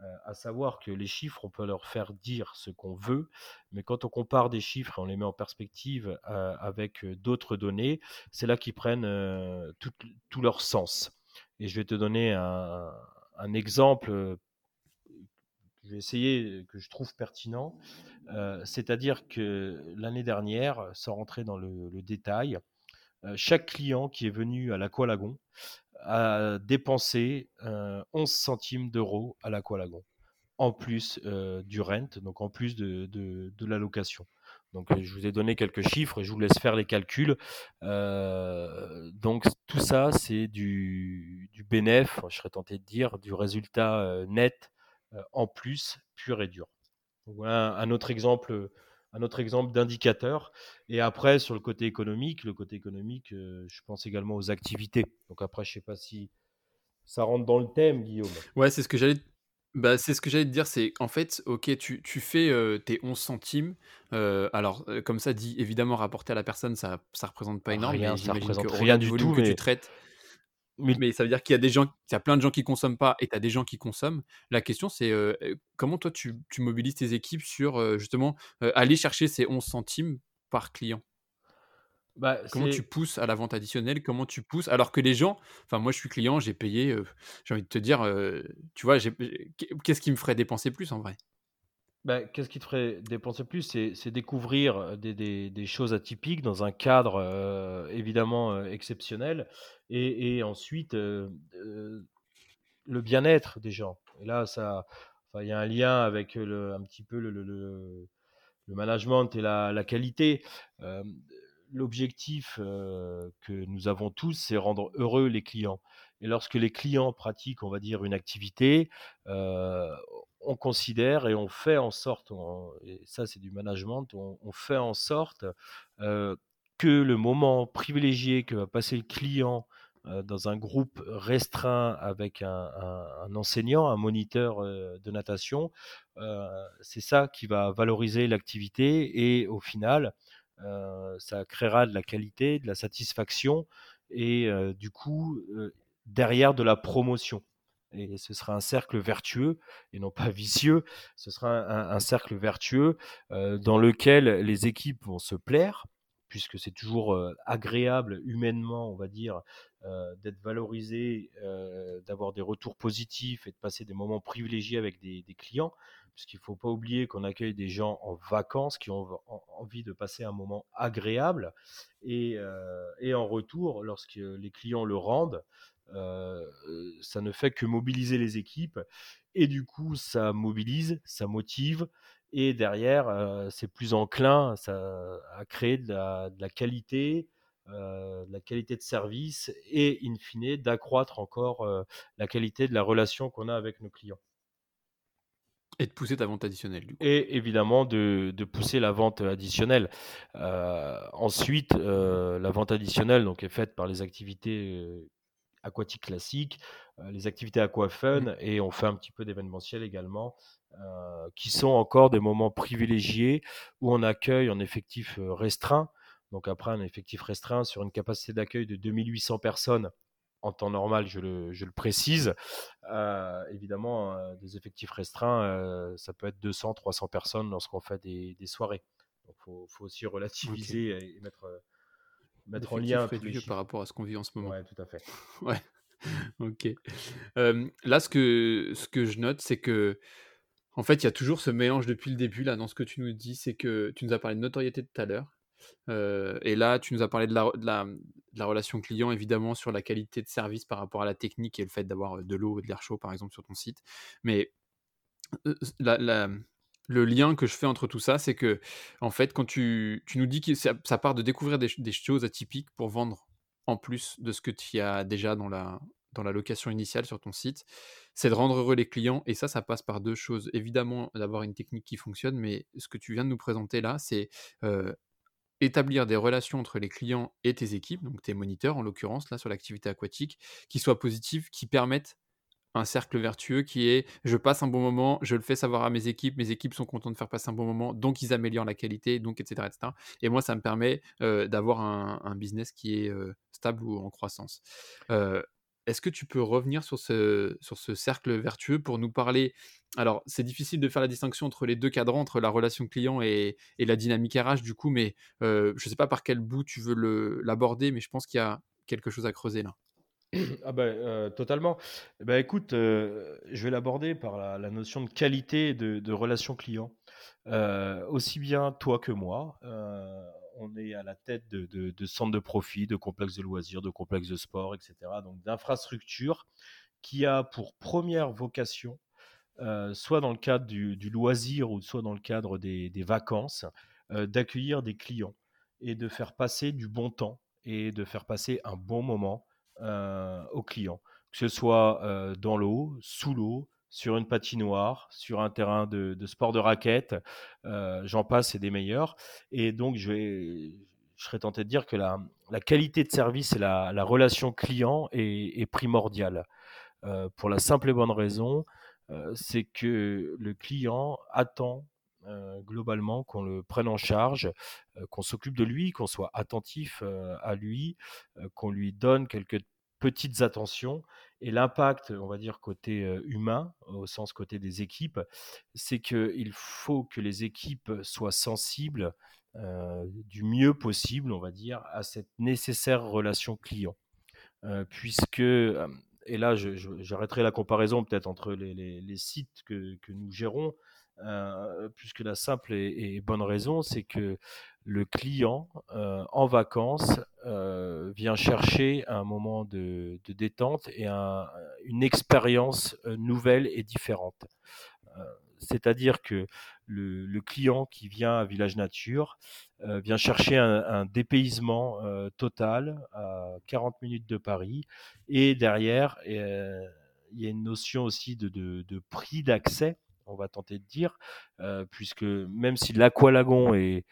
S2: Euh, à savoir que les chiffres, on peut leur faire dire ce qu'on veut, mais quand on compare des chiffres et on les met en perspective euh, avec euh, d'autres données, c'est là qu'ils prennent tout, leur sens. Et je vais te donner un, exemple vais essayer, que je trouve pertinent. C'est-à-dire que l'année dernière, sans rentrer dans le, détail, chaque client qui est venu à l'Aqualagon a dépensé 11 centimes d'euros à l'Aqualagon, en plus du rent, donc en plus de, de, la location. Donc je vous ai donné quelques chiffres et je vous laisse faire les calculs. donc tout ça, c'est du, du bénéf, je serais tenté de dire, du résultat net en plus, pur et dur. voilà un autre exemple un autre exemple d'indicateur. Et après, sur le côté économique, le côté économique, euh, je pense également aux activités. Donc après, je sais pas si ça rentre dans le thème, Guillaume.
S1: Ouais, c'est ce que j'allais bah, c'est ce que j'allais te dire, c'est en fait, ok, tu, tu fais euh, tes 11 centimes. Euh, alors, comme ça dit, évidemment, rapporté à la personne, ça ça représente pas énorme.
S2: Rien, ça représente rien du tout.
S1: Que tu traites, mais, ça veut dire qu'il y a des gens, il y a plein de gens qui consomment pas et tu as des gens qui consomment. La question, c'est comment toi tu, mobilises tes équipes sur justement aller chercher ces 11 centimes par client? Bah, comment tu pousses à la vente additionnelle? Comment tu pousses? Alors que les gens, enfin moi je suis client, j'ai payé, j'ai envie de te dire, tu vois, qu'est-ce qui me ferait dépenser plus en vrai?
S2: Bah, qu'est-ce qui te ferait dépenser plus? C'est découvrir des, choses atypiques dans un cadre évidemment exceptionnel et, ensuite le bien-être des gens. Et là, il y a un lien avec le, un petit peu le, le, management et la, la qualité. L'objectif que nous avons tous, c'est rendre heureux les clients. Et lorsque les clients pratiquent, on va dire, une activité, on considère et on fait en sorte, et ça c'est du management, on, fait en sorte que le moment privilégié que va passer le client dans un groupe restreint avec un, enseignant, un moniteur de natation, c'est ça qui va valoriser l'activité et au final, ça créera de la qualité, de la satisfaction et du coup, derrière de la promotion et ce sera un cercle vertueux et non pas vicieux. Ce sera un, cercle vertueux dans lequel les équipes vont se plaire, puisque c'est toujours agréable humainement, on va dire, d'être valorisé, d'avoir des retours positifs et de passer des moments privilégiés avec des, clients. Puisqu'il ne faut pas oublier qu'on accueille des gens en vacances qui ont envie de passer un moment agréable. Et, en retour, lorsque les clients le rendent, ça ne fait que mobiliser les équipes et du coup ça mobilise, ça motive et derrière euh, c'est plus enclin ça, à créer de la, qualité, euh, de la qualité de service et in fine d'accroître encore la qualité de la relation qu'on a avec nos clients.
S1: Et de pousser ta vente additionnelle, du coup.
S2: Et évidemment, de, de pousser la vente additionnelle. ensuite, la vente additionnelle donc, est faite par les activités aquatique classique, les activités aquafun mmh. et on fait un petit peu d'événementiel également, euh, qui sont encore des moments privilégiés où on accueille en effectif restreint. Donc après un effectif restreint sur une capacité d'accueil de 2800 personnes en temps normal, je le, je le précise. évidemment, des effectifs restreints, ça peut être 200, 300 personnes lorsqu'on fait des, des soirées. Donc, il faut, faut, aussi relativiser et mettre,
S1: mettre en lien par rapport à ce qu'on vit en ce moment.
S2: Ouais, tout à fait.
S1: ouais. ok. là, ce que, ce que je note, c'est que, en fait, il y a toujours ce mélange depuis le début, là, dans ce que tu nous dis, c'est que tu nous as parlé de notoriété tout à l'heure. et là, tu nous as parlé de la, de, la, de la, relation client, évidemment, sur la qualité de service par rapport à la technique et le fait d'avoir de l'eau et de l'air chaud, par exemple, sur ton site. Mais la, le lien que je fais entre tout ça, c'est que, en fait, quand tu, nous dis que ça, part de découvrir des, choses atypiques pour vendre en plus de ce que tu as déjà dans la, dans la location initiale sur ton site, c'est de rendre heureux les clients. Et ça, ça passe par deux choses. Évidemment, d'avoir une technique qui fonctionne, mais ce que tu viens de nous présenter là, c'est établir des relations entre les clients et tes équipes, donc tes moniteurs en l'occurrence, là sur l'activité aquatique, qui soient positives, qui permettent un cercle vertueux qui est je passe un bon moment, je le fais savoir à mes équipes, mes équipes sont contentes de faire passer un bon moment, donc ils améliorent la qualité, donc etc. etc. Et moi, ça me permet d'avoir un, business qui est stable ou en croissance. Est-ce que tu peux revenir sur ce, sur ce cercle vertueux pour nous parler? Alors, c'est difficile de faire la distinction entre les deux cadrans, entre la relation client et, et la dynamique RH, du coup, mais je ne sais pas par quel bout tu veux l'aborder, mais je pense qu'il y a quelque chose à creuser là.
S2: Ah ben, totalement. Bah, écoute, je vais l'aborder par la, notion de qualité de, de relation client. aussi bien toi que moi, on est à la tête de, centres de profit, de complexes de loisirs, de complexes de sport, etc. Donc d'infrastructures qui a pour première vocation, soit dans le cadre du, loisir ou soit dans le cadre des, vacances, d'accueillir des clients et de faire passer du bon temps et de faire passer un bon moment aux clients, que ce soit euh, dans l'eau, sous l'eau, sur une patinoire, sur un terrain de, sport de raquette, euh, j'en passe, c'est des meilleurs. Et donc, je, serais tenté de dire que la, qualité de service et la, la relation client est primordiale. pour la simple et bonne raison, c'est que le client attend globalement qu'on le prenne en charge, qu'on s'occupe de lui, qu'on soit attentif à lui, qu'on lui donne quelques petites attentions. Et l'impact, on va dire, côté humain, au sens côté des équipes, c'est qu'il faut que les équipes soient sensibles du mieux possible, on va dire, à cette nécessaire relation client. puisque, et là, j'arrêterai la comparaison peut-être entre les, sites que, nous gérons, euh, puisque la simple et, bonne raison, c'est que le client euh, en vacances euh, vient chercher un moment de, détente et une expérience nouvelle et différente. C'est-à-dire que le, client qui vient à Village Nature vient chercher un, dépaysement total à 40 minutes de Paris et derrière, il y a une notion aussi de prix d'accès on va tenter de dire, euh, puisque même si l'aqualagon est,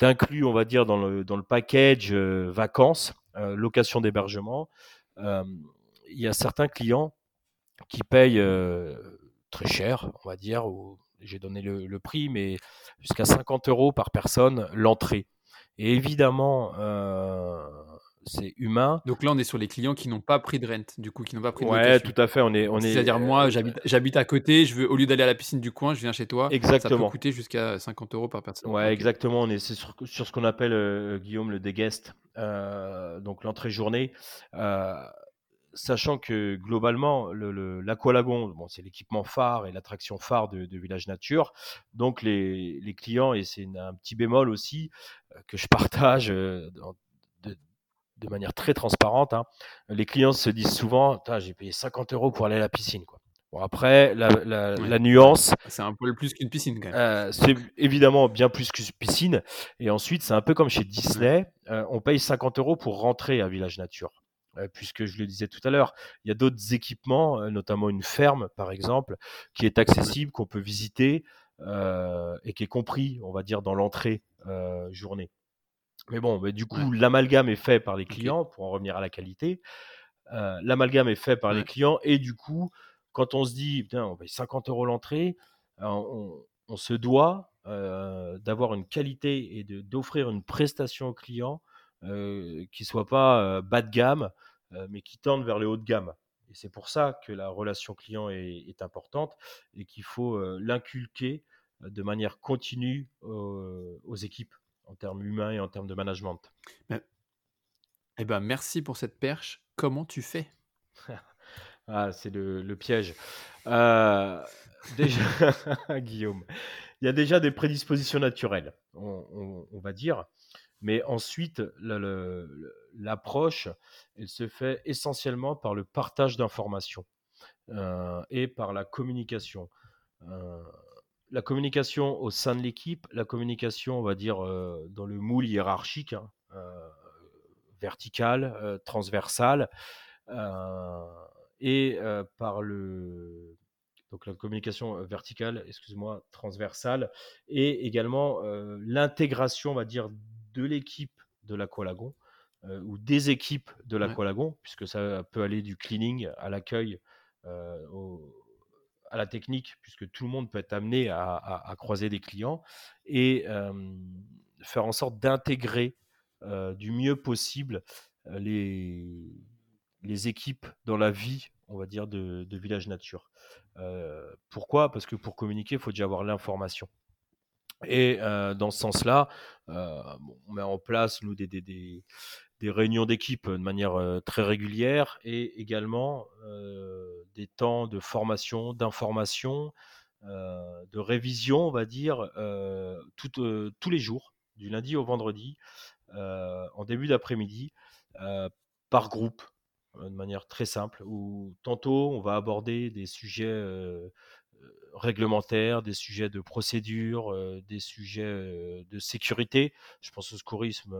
S2: inclus, on va dire, dans le, dans le package euh, vacances, euh, location d'hébergement, il y a certains clients qui payent très cher, on va dire, j'ai donné le, prix, mais jusqu'à 50 euros par personne l'entrée. Et évidemment, c'est humain.
S1: Donc là, on est sur les clients qui n'ont pas pris de rent, du coup, qui n'ont pas pris de
S2: Ouais, tout à fait. On est, on est.
S1: C'est-à-dire moi, j'habite à côté, je veux au lieu d'aller à la piscine du coin, je viens chez toi.
S2: Exactement. Ça
S1: peut coûter jusqu'à 50 euros par personne.
S2: Ouais, exactement. On est sur, sur ce qu'on appelle euh, Guillaume le déguest, euh, donc l'entrée journée. Euh, sachant que globalement, l'aqualagon, bon, c'est l'équipement phare et l'attraction phare de, Village Nature. Donc les, les clients, et c'est un petit bémol aussi que je partage de manière très transparente. Hein. Les clients se disent souvent j'ai payé 50 euros pour aller à la piscine. Quoi. Bon, après, la, nuance.
S1: C'est un peu plus qu'une piscine quand même.
S2: Euh, c'est évidemment bien plus qu'une piscine. Et ensuite, c'est un peu comme chez Disney euh, on paye 50 euros pour rentrer à Village Nature. Euh, puisque je le disais tout à l'heure, il y a d'autres équipements, notamment une ferme par exemple, qui est accessible, qu'on peut visiter et qui est compris, on va dire, dans l'entrée journée. Mais bon, mais du coup, l'amalgame est fait par les clients, pour en revenir à la qualité. Euh, l'amalgame est fait par les clients, et du coup, quand on se dit, putain, on paye 50 euros l'entrée, euh, on, se doit euh, d'avoir une qualité et d'offrir une prestation au client qui soit pas bas de gamme, mais qui tende vers le haut de gamme. Et c'est pour ça que la relation client est, est importante et qu'il faut l'inculquer de manière continue aux équipes en termes humains et en termes de management.
S1: Eh ben, merci pour cette perche. Comment tu fais?
S2: Ah, C'est le, piège. Euh, déjà, Guillaume, il y a déjà des prédispositions naturelles, on, va dire. Mais ensuite, l'approche, elle se fait essentiellement par le partage d'informations et par la communication. La communication au sein de l'équipe, la communication, on va dire, dans le moule hiérarchique, hein, vertical, transversal, et par le donc la communication verticale, excuse-moi, transversale, et également l'intégration, on va dire, de l'équipe de l'aqualagon ou des équipes de l'aqualagon, puisque ça peut aller du cleaning à l'accueil, à la technique, puisque tout le monde peut être amené à, croiser des clients, et faire en sorte d'intégrer du mieux possible les, équipes dans la vie, on va dire, de, Village Nature. pourquoi? Parce que pour communiquer, il faut déjà avoir l'information. Et dans ce sens-là, on met en place, nous, des, réunions d'équipe de manière très régulière et également des temps de formation, d'information, de révision, on va dire, tous les jours, du lundi au vendredi, en début d'après-midi, par groupe, de manière très simple, où tantôt on va aborder des sujets réglementaires, des sujets de procédure, des sujets de sécurité, je pense au secourisme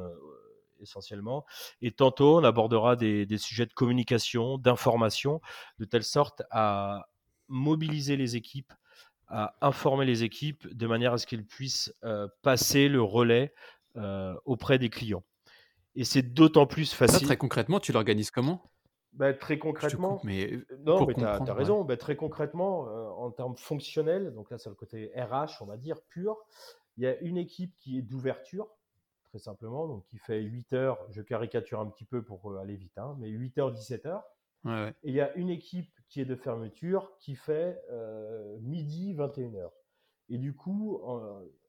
S2: essentiellement, et tantôt on abordera des, sujets de communication, d'information, de telle sorte à mobiliser les équipes, à informer les équipes de manière à ce qu'elles puissent passer le relais auprès des clients. Et c'est d'autant plus facile.
S1: très concrètement, tu l'organises comment?
S2: Bah, très concrètement,
S1: mais
S2: non, mais tu as, raison. Bah, très concrètement, en termes fonctionnels, donc là c'est le côté RH, on va dire pur. Il y a une équipe qui est d'ouverture, très simplement, donc qui fait 8 heures. Je caricature un petit peu pour aller vite, hein, mais 8 heures, 17 heures. Et il y a une équipe qui est de fermeture qui fait midi, 21 heures. Et du coup,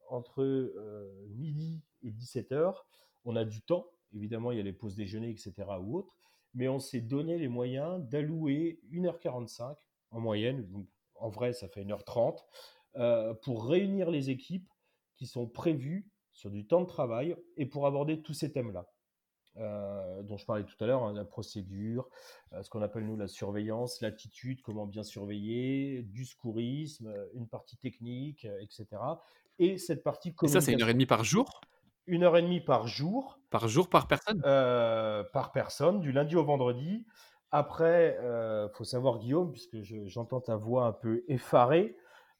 S2: entre midi et 17 heures, on a du temps. Évidemment, il y a les pauses déjeuner, etc. ou autres mais on s'est donné les moyens d'allouer 1h45 en moyenne, donc en vrai ça fait 1h30, euh, pour réunir les équipes qui sont prévues sur du temps de travail et pour aborder tous ces thèmes-là. Euh, dont je parlais tout à l'heure, hein, la procédure, euh, ce qu'on appelle nous la surveillance, l'attitude, comment bien surveiller, du secourisme, une partie technique, etc. Et cette partie
S1: communication. Et ça, c'est une heure et demie par jour?
S2: Une heure et demie par jour.
S1: Par jour, par personne?
S2: Euh, Par personne, du lundi au vendredi. Après, il euh, faut savoir, Guillaume, puisque j'entends ta voix un peu effarée.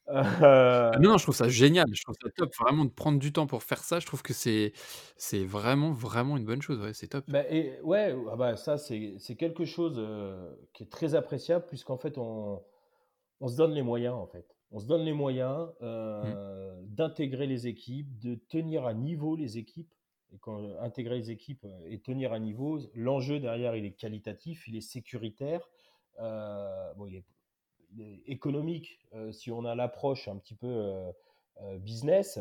S1: Euh, non, non, je trouve ça génial, je trouve ça top, vraiment de prendre du temps pour faire ça, je trouve que c'est, c'est vraiment, vraiment une bonne chose, ouais, c'est top.
S2: Bah, et, ouais, ah bah, ça c'est, quelque chose qui est très appréciable, puisqu'en fait on, on se donne les moyens, en fait on se donne les moyens mmh. euh, d'intégrer les équipes, de tenir à niveau les équipes. Et quand intégrer les équipes euh, et tenir à niveau, l'enjeu derrière, il est qualitatif, il est sécuritaire, euh, bon, il, est, économique si on a l'approche un petit peu business.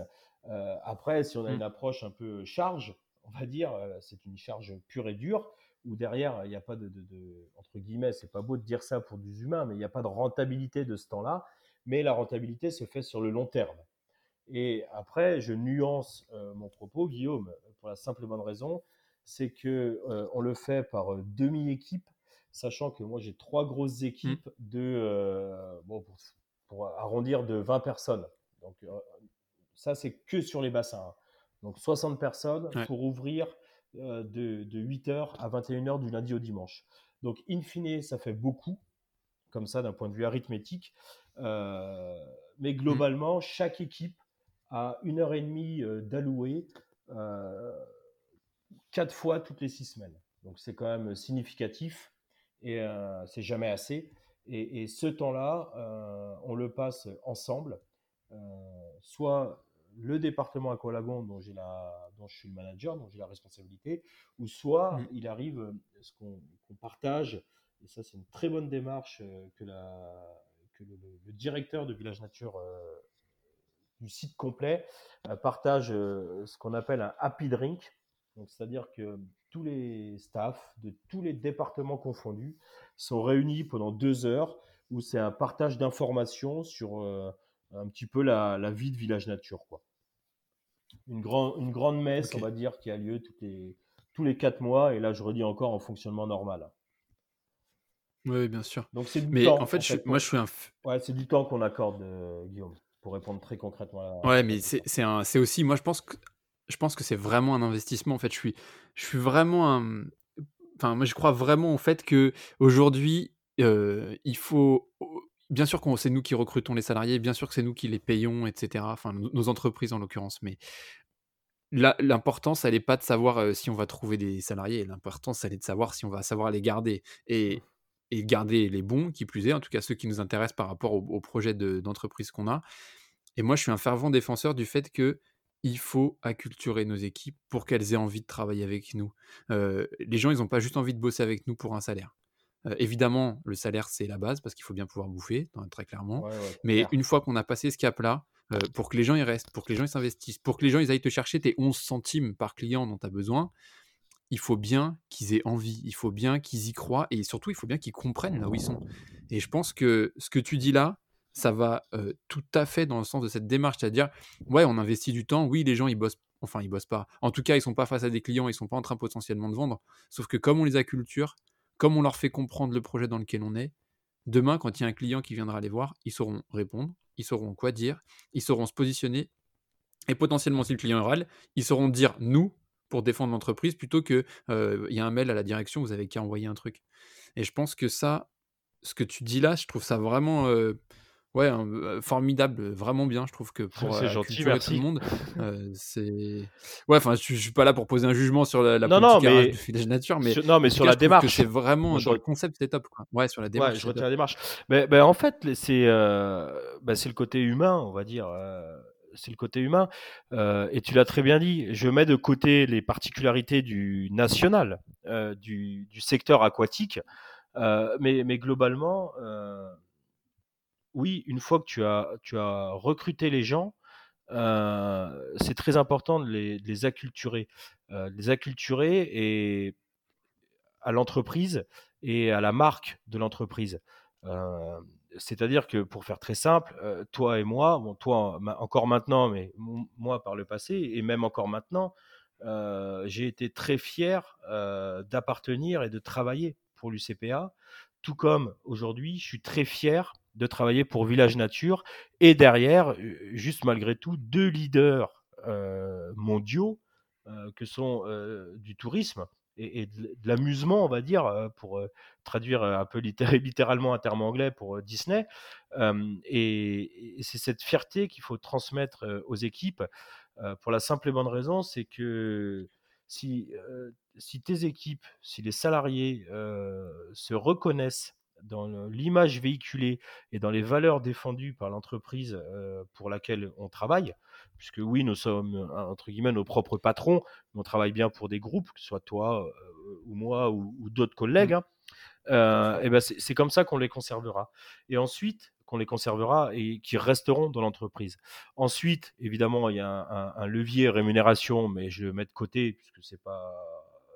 S2: après, si on a mmh. une approche un peu charge, on va dire, c'est une charge pure et dure où derrière, il n'y a pas de, de, de, entre guillemets, c'est pas beau de dire ça pour des humains, mais il n'y a pas de rentabilité de ce temps-là mais la rentabilité se fait sur le long terme. Et après, je nuance euh, mon propos, Guillaume, pour la simple et bonne raison, c'est que euh, on le fait par euh, demi-équipe, sachant que moi j'ai trois grosses mmh. équipes de, bon, pour, arrondir de 20 personnes. Donc ça, c'est que sur les bassins. Hein. Donc 60 personnes pour ouvrir de, de 8h à 21h du lundi au dimanche. Donc in fine, ça fait beaucoup, comme ça d'un point de vue arithmétique. Euh, mais mmh. globalement, chaque équipe a une heure et demie euh, d'alloué euh, quatre fois toutes les six semaines. Donc c'est quand même significatif et c'est jamais assez. Et, ce temps-là, on le passe ensemble, soit le département Aqualagon dont j'ai la, dont je suis le manager, dont j'ai la responsabilité, ou soit mmh. il arrive ce qu'on partage. Et ça, c'est une très bonne démarche que la, que le, directeur de Village Nature euh, du site complet euh, partage euh, ce qu'on appelle un happy drink. c'est-à-dire que tous les staffs de tous les départements confondus sont réunis pendant deux heures où c'est un partage d'informations sur un petit peu la, vie de Village Nature. Quoi. une, grand, une grande messe, on va dire, qui a lieu les, tous les quatre mois. Et là, je redis encore en fonctionnement normal.
S1: Oui, bien sûr.
S2: Donc c'est du
S1: Mais
S2: temps.
S1: en fait, je moi, je suis un.
S2: Ouais, c'est du temps qu'on accorde, Guillaume, pour répondre très concrètement à
S1: la... Ouais, mais c'est aussi. Moi, je pense que je pense que c'est vraiment un investissement. En fait, je suis, je suis vraiment un. Enfin, moi, je crois vraiment au fait que aujourd'hui, il faut. Bien sûr que c'est nous qui recrutons les salariés, bien sûr que c'est nous qui les payons, etc. Enfin, nos entreprises en l'occurrence, mais l'importance, elle n'est pas de savoir si on va trouver des salariés. L'importance, elle est de savoir si on va savoir les garder et, et garder les bons, qui plus est, en tout cas ceux qui nous intéressent par rapport au, projet d'entreprise qu'on a. Et moi, je suis un fervent défenseur du fait que il faut acculturer nos équipes pour qu'elles aient envie de travailler avec nous. les gens, ils n'ont pas juste envie de bosser avec nous pour un salaire. évidemment, le salaire, c'est la base parce qu'il faut bien pouvoir bouffer, très clairement. Mais une fois qu'on a passé ce cap-là, pour que les gens y restent, pour que les gens s'investissent, pour que les gens ils aillent te chercher tes 11 centimes par client dont tu as besoin, il faut bien qu'ils aient envie, il faut bien qu'ils y croient et surtout, il faut bien qu'ils comprennent là où ils sont. Et je pense que ce que tu dis là, ça va tout à fait dans le sens de cette démarche, c'est-à-dire, ouais, on investit du temps, oui, les gens, ils bossent, enfin, ils bossent pas. En tout cas, ils sont pas face à des clients, ils sont pas en train potentiellement de vendre. Sauf que comme on les acculture, comme on leur fait comprendre le projet dans lequel on est, demain, quand il y a un client qui viendra les voir, ils sauront répondre, ils sauront quoi dire, ils sauront se positionner. Et potentiellement, si le client râle, ils sauront dire nous pour défendre l'entreprise plutôt que il y a un mail à la direction, vous avez qu'à envoyer un truc. Et je pense que ça, ce que tu dis là, je trouve ça vraiment Ouais, formidable, vraiment bien. Je trouve que pour
S2: c'est gentil, merci.
S1: tout le monde, c'est. Ouais, enfin, je, ne suis pas là pour poser un jugement sur la, la non, politique non, mais... filage nature, mais
S2: non, mais sur la démarche,
S1: c'est vraiment dans le concept, c'est top. Quoi. Ouais, sur la démarche.
S2: Ouais, je retiens la démarche. Mais, mais, en fait, c'est bah, c'est le côté humain, on va dire. c'est le côté humain. et tu l'as très bien dit. Je mets de côté les particularités du national, du, du, secteur aquatique, mais, mais globalement oui, une fois que tu as, recruté les gens, c'est très important de les, acculturer. les acculturer et à l'entreprise et à la marque de l'entreprise. C'est-à-dire que pour faire très simple, toi et moi, bon, toi encore maintenant, mais moi par le passé, et même encore maintenant, j'ai été très fier d'appartenir et de travailler pour l'UCPA, tout comme aujourd'hui, je suis très fier de travailler pour Village Nature. Et derrière, juste malgré tout, deux leaders mondiaux que sont du tourisme et, de, l'amusement, on va dire, pour traduire un peu littéralement un terme anglais pour Disney. et, c'est cette fierté qu'il faut transmettre aux équipes pour la simple et bonne raison, c'est que si, si tes équipes, si les salariés se reconnaissent dans l'image véhiculée et dans les valeurs défendues par l'entreprise pour laquelle on travaille, puisque oui, nous sommes entre guillemets nos propres patrons, mais on travaille bien pour des groupes, que ce soit toi ou moi ou, d'autres collègues. Mmh. Hein, et ben c'est comme ça qu'on les conservera. Et ensuite, qu'on les conservera et qui resteront dans l'entreprise. Ensuite, évidemment, il y a un, levier rémunération, mais je le mets de côté puisque c'est pas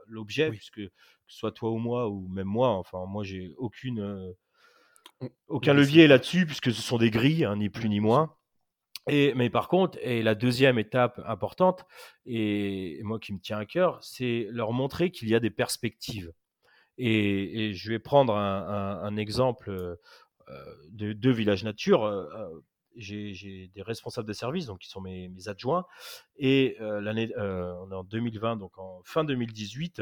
S2: l'objet, puisque que ce soit toi ou moi, ou même moi, enfin, moi, j'ai aucune, euh, aucun levier là-dessus, puisque ce sont des grilles, hein, ni plus ni moins. Et, mais par contre, et la deuxième étape importante, et, moi qui me tient à cœur, c'est leur montrer qu'il y a des perspectives. Et, je vais prendre un, exemple euh, de deux villages nature. Euh, j'ai des responsables de service, donc qui sont mes, adjoints. Et l'année, on est en 2020, donc en fin 2018,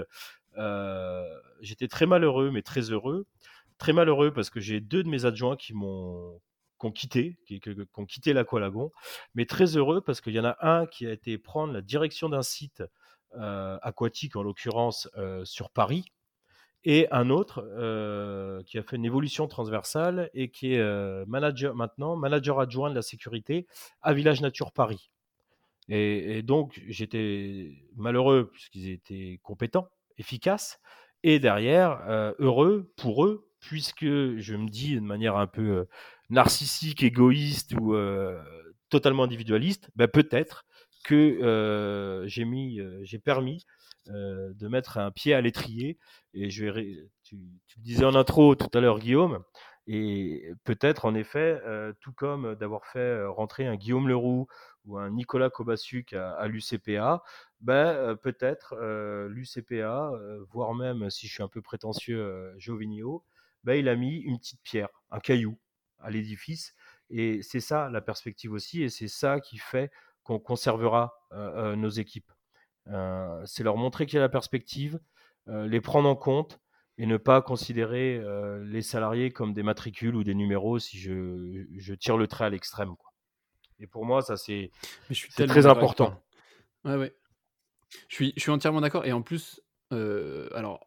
S2: euh, j'étais très malheureux, mais très heureux. Très malheureux parce que j'ai deux de mes adjoints qui m'ont quitté, qui, ont quitté l'Aqualagon, mais très heureux parce qu'il y en a un qui a été prendre la direction d'un site euh, aquatique, en l'occurrence euh, sur Paris, et un autre qui a fait une évolution transversale et qui est manager maintenant, manager adjoint de la sécurité à Village Nature Paris. Et, donc j'étais malheureux puisqu'ils étaient compétents, efficace, et derrière, euh, heureux pour eux, puisque je me dis de manière un peu euh, narcissique, égoïste ou euh, totalement individualiste, ben peut-être que j'ai mis, j'ai permis de mettre un pied à l'étrier. Et je vais, tu, le disais en intro tout à l'heure, Guillaume, Et peut-être, en effet, tout comme d'avoir fait rentrer un Guillaume Leroux ou un Nicolas Kobasuk à, l'UCPA, ben, peut-être l'UCPA, voire même, si je suis un peu prétentieux, Jovinio, ben, il a mis une petite pierre, un caillou à l'édifice. Et c'est ça la perspective aussi, et c'est ça qui fait qu'on conservera nos équipes. C'est leur montrer qu'il y a la perspective, les prendre en compte et ne pas considérer les salariés comme des matricules ou des numéros si je, tire le trait à l'extrême. Et pour moi, ça c'est très important.
S1: Ouais, ouais. Je suis, je suis entièrement d'accord. Et en plus, alors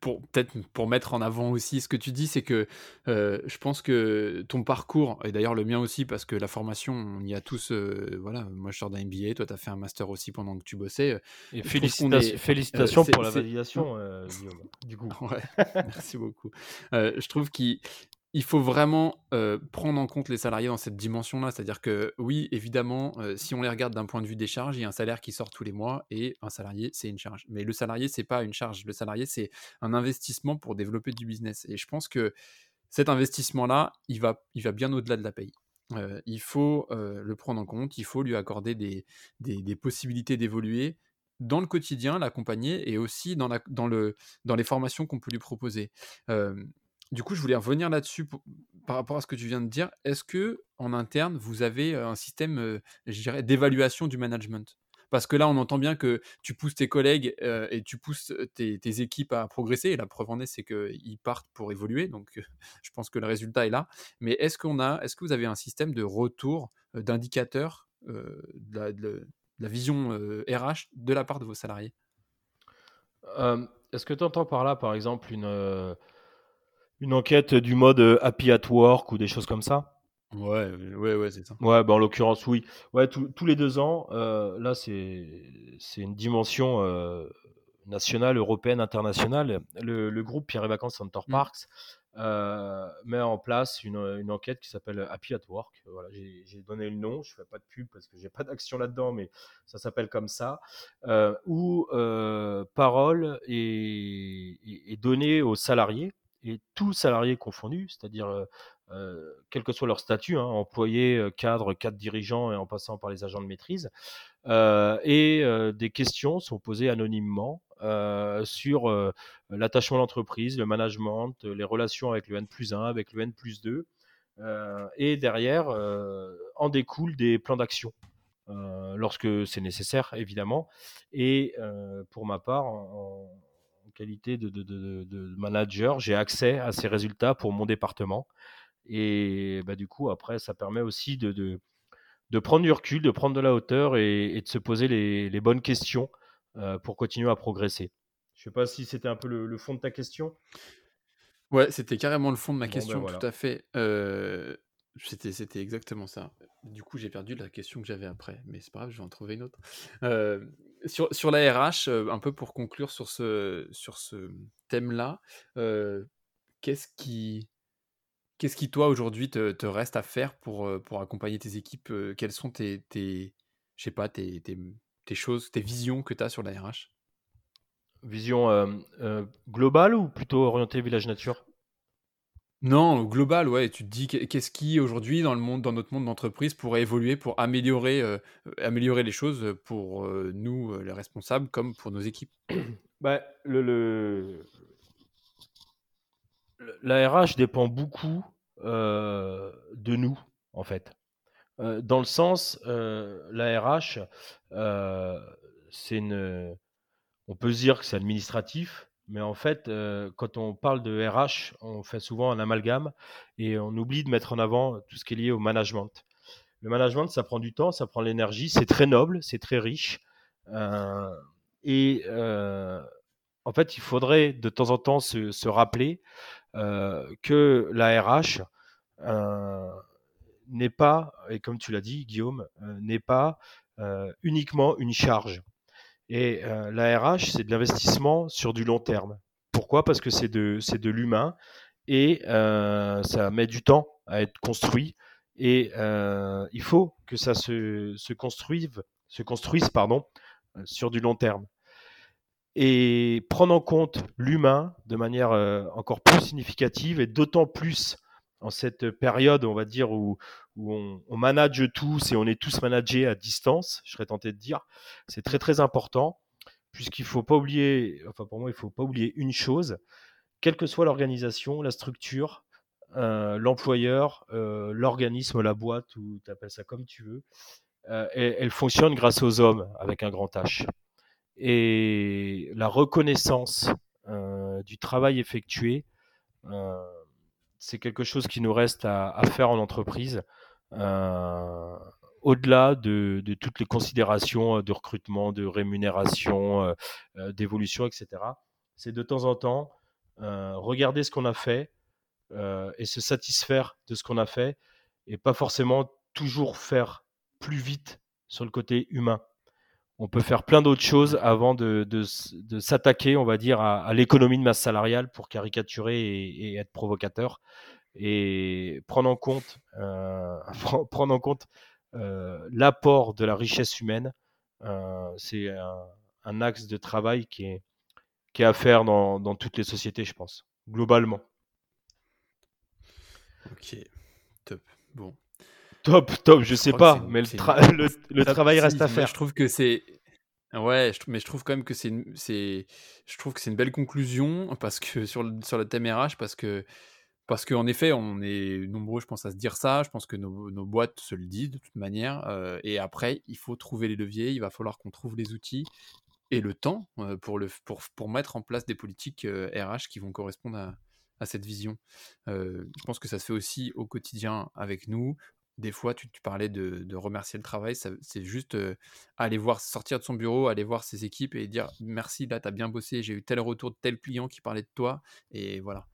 S1: pour peut-être pour mettre en avant aussi ce que tu dis, c'est que je pense que ton parcours, et d'ailleurs le mien aussi, parce que la formation, on y a tous, voilà, moi je sors d'un MBA, toi tu as fait un master aussi pendant que tu bossais.
S2: Et félicitations pour la validation, Guillaume, du coup.
S1: merci beaucoup. je trouve qu'il il faut vraiment prendre en compte les salariés dans cette dimension-là. C'est-à-dire que oui, évidemment, si on les regarde d'un point de vue des charges, il y a un salaire qui sort tous les mois et un salarié, c'est une charge. Mais le salarié, c'est pas une charge. Le salarié, c'est un investissement pour développer du business. Et je pense que cet investissement-là, il va, il va bien au-delà de la paye. il faut le prendre en compte, il faut lui accorder des, possibilités d'évoluer dans le quotidien, l'accompagner et aussi dans les formations qu'on peut lui proposer. Du coup, je voulais revenir là-dessus par rapport à ce que tu viens de dire. Est-ce que en interne, vous avez un système, dirais, d'évaluation du management? Parce que là, on entend bien que tu pousses tes collègues et tu pousses tes, équipes à progresser. Et la preuve en est, c'est qu'ils partent pour évoluer. Donc, je pense que le résultat est là. Mais est-ce que vous avez un système de retour d'indicateurs de, de, la vision RH de la part de vos salariés?
S2: Est-ce que tu entends par là, par exemple, une une enquête du mode euh, Happy at Work ou des choses comme ça?
S1: Ouais, ouais, ouais, c'est ça.
S2: Ouais, bah, en l'occurrence, oui. Ouais, tous les deux ans, euh, là, c'est une dimension euh, nationale, européenne, internationale. Le, groupe Pierre et Vacances Center mmh. Parks met en place une, enquête qui s'appelle Happy at Work. Voilà, j'ai donné le nom, je ne fais pas de pub parce que j'ai pas d'action là-dedans, mais ça s'appelle comme ça, où parole est, est, donnée aux salariés et tous salariés confondus, c'est-à-dire quel que soit leur statut, hein, employé, cadre, cadre dirigeant et en passant par les agents de maîtrise. et des questions sont posées anonymement sur l'attachement à l'entreprise, le management, les relations avec le N plus 1, avec le N plus 2. et derrière, en découlent des plans d'action. lorsque c'est nécessaire, évidemment. Et pour ma part, qualité de, manager, j'ai accès à ces résultats pour mon département. Et bah, du coup, après, ça permet aussi de, prendre du recul, de prendre de la hauteur et, de se poser les, bonnes questions euh, pour continuer à progresser. Je ne sais pas si c'était un peu le, fond de ta question.
S1: Ouais, c'était carrément le fond de ma ben question, tout à fait. Euh, c'était, c'était exactement ça. Du coup, j'ai perdu la question que j'avais après, mais c'est pas grave, je vais en trouver une autre. Euh, sur, sur la RH, un peu pour conclure sur ce, sur ce thème-là, qu'est-ce qui, qu'est-ce qui toi aujourd'hui te, te, reste à faire pour, pour accompagner tes équipes Quelles sont tes, tes, sais pas, tes, tes choses, tes visions que tu as sur la RH
S2: Vision globale ou plutôt orientée village nature
S1: non, global, ouais. Tu te dis qu'est-ce qui aujourd'hui dans le monde, dans notre monde d'entreprise, pourrait évoluer pour améliorer, euh, améliorer les choses pour euh, nous, euh, les responsables, comme pour nos équipes?
S2: Bah, le, la RH dépend beaucoup de nous, en fait. dans le sens, la RH, c'est une, on peut dire que c'est administratif, mais en fait, quand on parle de RH, on fait souvent un amalgame et on oublie de mettre en avant tout ce qui est lié au management. Le management, ça prend du temps, ça prend l'énergie, c'est très noble, c'est très riche. et en fait, il faudrait de temps en temps se, rappeler que la RH n'est pas, et comme tu l'as dit, Guillaume, n'est pas uniquement une charge. Et la RH, c'est de l'investissement sur du long terme. Pourquoi? Parce que c'est de, de l'humain et ça met du temps à être construit. Et il faut que ça se, se construise, se construise pardon, sur du long terme. Et prendre en compte l'humain de manière encore plus significative et d'autant plus en cette période, on va dire, où, on, manage tous et on est tous managés à distance, je serais tenté de dire, c'est très très important, puisqu'il faut pas oublier, enfin pour moi, il faut pas oublier une chose, quelle que soit l'organisation, la structure, euh, l'employeur, euh, l'organisme, la boîte, ou tu appelles ça comme tu veux, euh, elle, fonctionne grâce aux hommes avec un grand H. Et la reconnaissance du travail effectué, c'est quelque chose qui nous reste à, faire en entreprise, au-delà de, toutes les considérations de recrutement, de rémunération, d'évolution, etc. C'est de temps en temps regarder ce qu'on a fait, euh, et se satisfaire de ce qu'on a fait et pas forcément toujours faire plus vite sur le côté humain. On peut faire plein d'autres choses avant de, s'attaquer, on va dire, à, l'économie de masse salariale pour caricaturer et, être provocateur et prendre en compte, euh, prendre en compte euh, l'apport de la richesse humaine. c'est un, axe de travail qui est, qui est à faire dans, dans toutes les sociétés, je pense, globalement.
S1: Ok, top. Bon.
S2: Top, top, je, sais pas, mais le, le, travail reste à faire.
S1: Je trouve que c'est. Ouais, mais je trouve quand même que c'est une, je trouve que c'est une belle conclusion parce que sur le, sur le thème RH parce que parce qu'en effet, on est nombreux, je pense, à se dire ça. Je pense que nos, nos boîtes se le disent de toute manière. Euh, et après, il faut trouver les leviers. Il va falloir qu'on trouve les outils et le temps euh, pour, le, pour, pour mettre en place des politiques RH euh, qui vont correspondre à, à cette vision. je pense que ça se fait aussi au quotidien avec nous. Des fois, tu, parlais de, remercier le travail, c'est juste aller voir, sortir de son bureau, aller voir ses équipes et dire merci, là, tu as bien bossé, j'ai eu tel retour de tel client qui parlait de toi. Et voilà.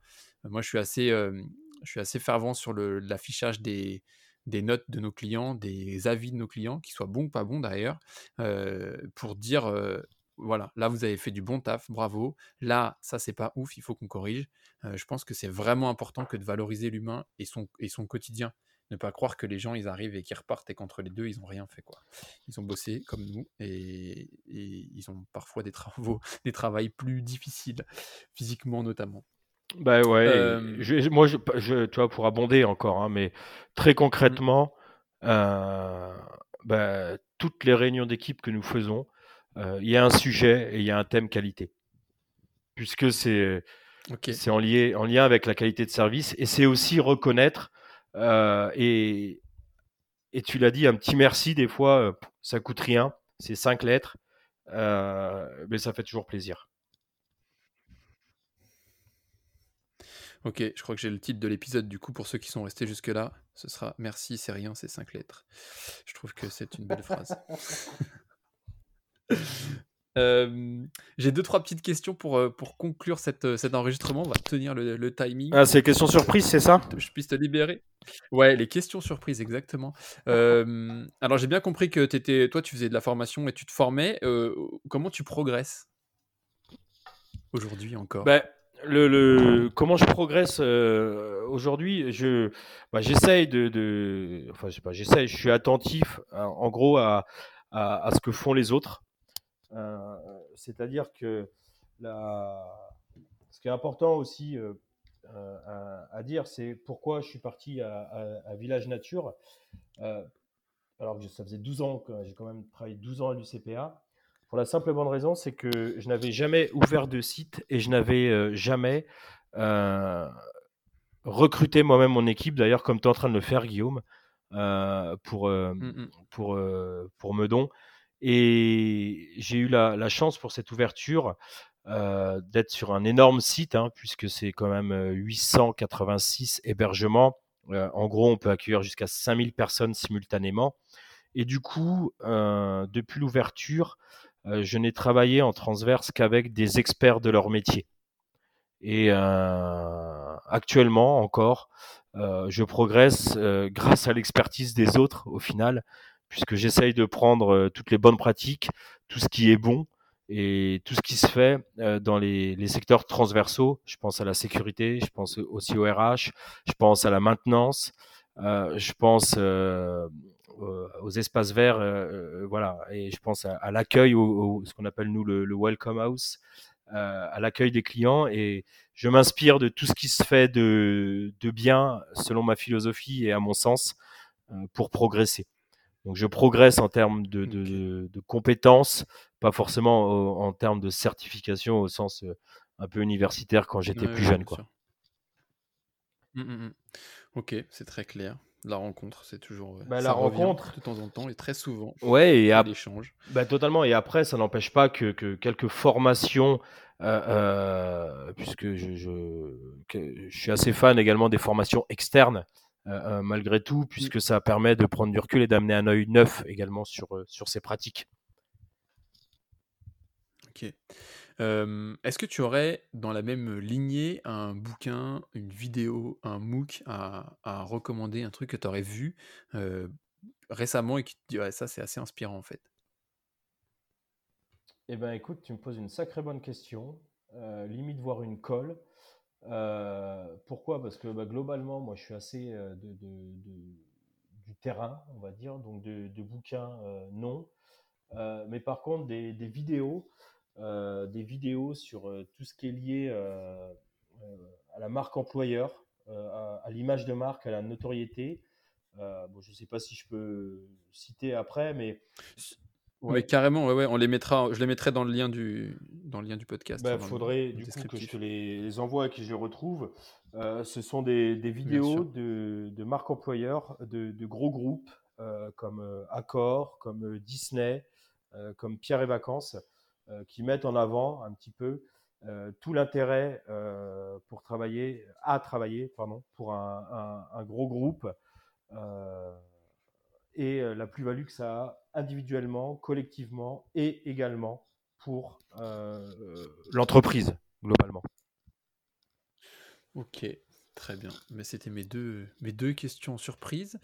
S1: Moi, je suis assez, fervent sur l'affichage des, notes de nos clients, des avis de nos clients, qu'ils soient bons ou pas bons d'ailleurs, pour dire voilà, là vous avez fait du bon taf, bravo. Là, ça c'est pas ouf, il faut qu'on corrige. je pense que c'est vraiment important que de valoriser l'humain et son quotidien. Ne pas croire que les gens ils arrivent et qu'ils repartent et qu'entre les deux ils ont rien fait quoi. Ils ont bossé comme nous et, ils ont parfois des travaux, des travails plus difficiles physiquement notamment.
S2: Bah ouais. moi, je, tu vois, pour abonder encore, hein, mais très mmh. concrètement, bah, toutes les réunions d'équipe que nous faisons, euh, il y a un sujet et il y a un thème qualité. Puisque c'est c'est en, en lien avec la qualité de service et c'est aussi reconnaître euh, et, et tu l'as dit, un petit merci, des fois, euh, ça coûte rien, c'est cinq lettres, mais ça fait toujours plaisir.
S1: Ok, je crois que j'ai le titre de l'épisode du coup pour ceux qui sont restés jusque-là. Ce sera Merci, c'est rien, c'est cinq lettres. Je trouve que c'est une belle phrase. j'ai deux trois petites questions pour, euh, pour conclure cette, euh, cet enregistrement. On va tenir le, timing.
S2: Ah, c'est questions surprises, c'est ça?
S1: Je puisse te libérer. Ouais, les questions surprises, exactement. alors j'ai bien compris que étais, toi tu faisais de la formation et tu te formais. Euh, comment tu progresses? Aujourd'hui encore
S2: ben, le, le, comment je progresse aujourd'hui Je, bah, j'essaye de, de, enfin je sais pas, j'essaye. Je suis attentif, en gros, à, à, à, ce que font les autres. Euh, c'est-à-dire que ce qui est important aussi euh, euh, à, dire, c'est pourquoi je suis parti à, Village Nature. alors que ça faisait 12 ans que j'ai quand même travaillé 12 ans à l'UCPA. Pour la simple bonne raison, c'est que je n'avais jamais ouvert de site et je n'avais jamais recruté moi-même mon équipe, d'ailleurs, comme tu es en train de le faire, Guillaume, pour, mmh, mmh. pour, pour Meudon. Et j'ai eu la, chance pour cette ouverture euh, d'être sur un énorme site, hein, puisque c'est quand même 886 euh, hébergements. Euh, en gros, on peut accueillir jusqu'à 5000 personnes simultanément. Et du coup, depuis l'ouverture, je n'ai travaillé en transverse qu'avec des experts de leur métier. Et actuellement encore, je progresse grâce à l'expertise des autres au final, puisque j'essaye de prendre euh, toutes les bonnes pratiques, tout ce qui est bon et tout ce qui se fait euh, dans les, secteurs transversaux. Je pense à la sécurité, je pense aussi au RH, je pense à la maintenance, euh, je pense aux espaces verts, voilà, et je pense à, l'accueil, ce qu'on appelle nous le, welcome house. à l'accueil des clients et je m'inspire de tout ce qui se fait de, bien selon ma philosophie et à mon sens pour progresser. Donc je progresse en termes de, de, de compétences, pas forcément en termes de certification au sens un peu universitaire quand j'étais plus jeune. Quoi.
S1: Mmh, mmh, mmh. Ok, c'est très clair. La rencontre, c'est toujours.
S2: Bah, la rencontre.
S1: De temps en temps et très souvent.
S2: Ouais, et l'échange. Bah, totalement. Et après, ça n'empêche pas que, que, quelques formations, euh, euh, puisque je, je, je, suis assez fan également des formations externes, euh, malgré tout, puisque ça permet de prendre du recul et d'amener un œil neuf également sur, sur ces pratiques.
S1: Ok. Est-ce que tu aurais dans la même lignée un bouquin, une vidéo, un MOOC à, recommander, un truc que tu aurais vu récemment et qui te dit ouais, ça c'est assez inspirant en fait?
S2: Eh ben écoute, tu me poses une sacrée bonne question. limite voir une colle. Pourquoi? Parce que bah, globalement, moi je suis assez de, du terrain, on va dire, donc de, bouquins non. mais par contre, des vidéos. Euh, des vidéos sur euh, tout ce qui est lié euh, à la marque employeur, à, l'image de marque, à la notoriété. bon, je ne sais pas si je peux citer après, mais
S1: Ouais. carrément, ouais, ouais, on les mettra, je les mettrai dans le lien du, dans le lien du podcast.
S2: Il bah, faudrait du coup que je te les, envoie et que je les retrouve. ce sont des, des vidéos de, de, marques employeurs, de, de gros groupes comme Accor, comme Disney, comme Pierre et Vacances, euh, qui mettent en avant un petit peu euh, tout l'intérêt euh, pour travailler, à travailler, pardon, pour un, gros groupe et la plus-value que ça a individuellement, collectivement et également pour l'entreprise globalement.
S1: Ok, Très bien. Mais c'était mes deux, mes deux questions surprises.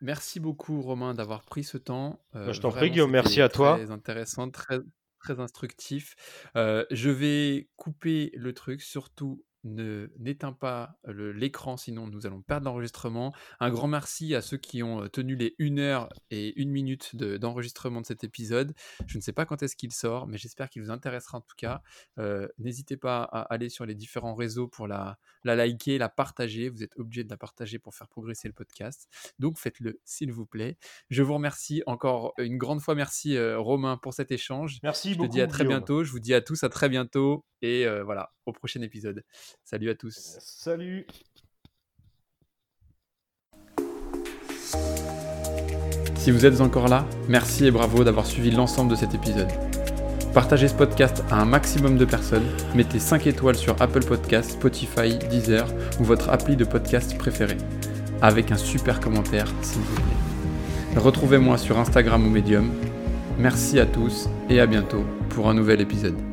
S1: merci beaucoup, Romain, d'avoir pris ce temps.
S2: Bah, je t'en prie, Guillaume. Merci à toi.
S1: Très intéressant, très, très instructif. je vais couper le truc, surtout ne n'éteins pas l'écran, sinon nous allons perdre l'enregistrement. Un grand merci à ceux qui ont tenu les 1 heure et 1 minute d'enregistrement de, cet épisode. Je ne sais pas quand est-ce qu'il sort, mais j'espère qu'il vous intéressera en tout cas. N'hésitez pas à aller sur les différents réseaux pour la, la liker, la partager. Vous êtes obligé de la partager pour faire progresser le podcast. Donc faites-le s'il vous plaît. Je vous remercie encore une grande fois. Merci Romain pour cet échange.
S2: Merci
S1: beaucoup.
S2: Je te
S1: dis à très bientôt. Je vous dis à tous à très bientôt. Et voilà, au prochain épisode. Salut à tous.
S2: Salut.
S1: Si vous êtes encore là, merci et bravo d'avoir suivi l'ensemble de cet épisode. Partagez ce podcast à un maximum de personnes, mettez 5 étoiles sur Apple Podcasts, Spotify, Deezer ou votre appli de podcast préféré, avec un super commentaire s'il vous plaît. Retrouvez-moi sur Instagram ou Medium. Merci à tous et à bientôt pour un nouvel épisode.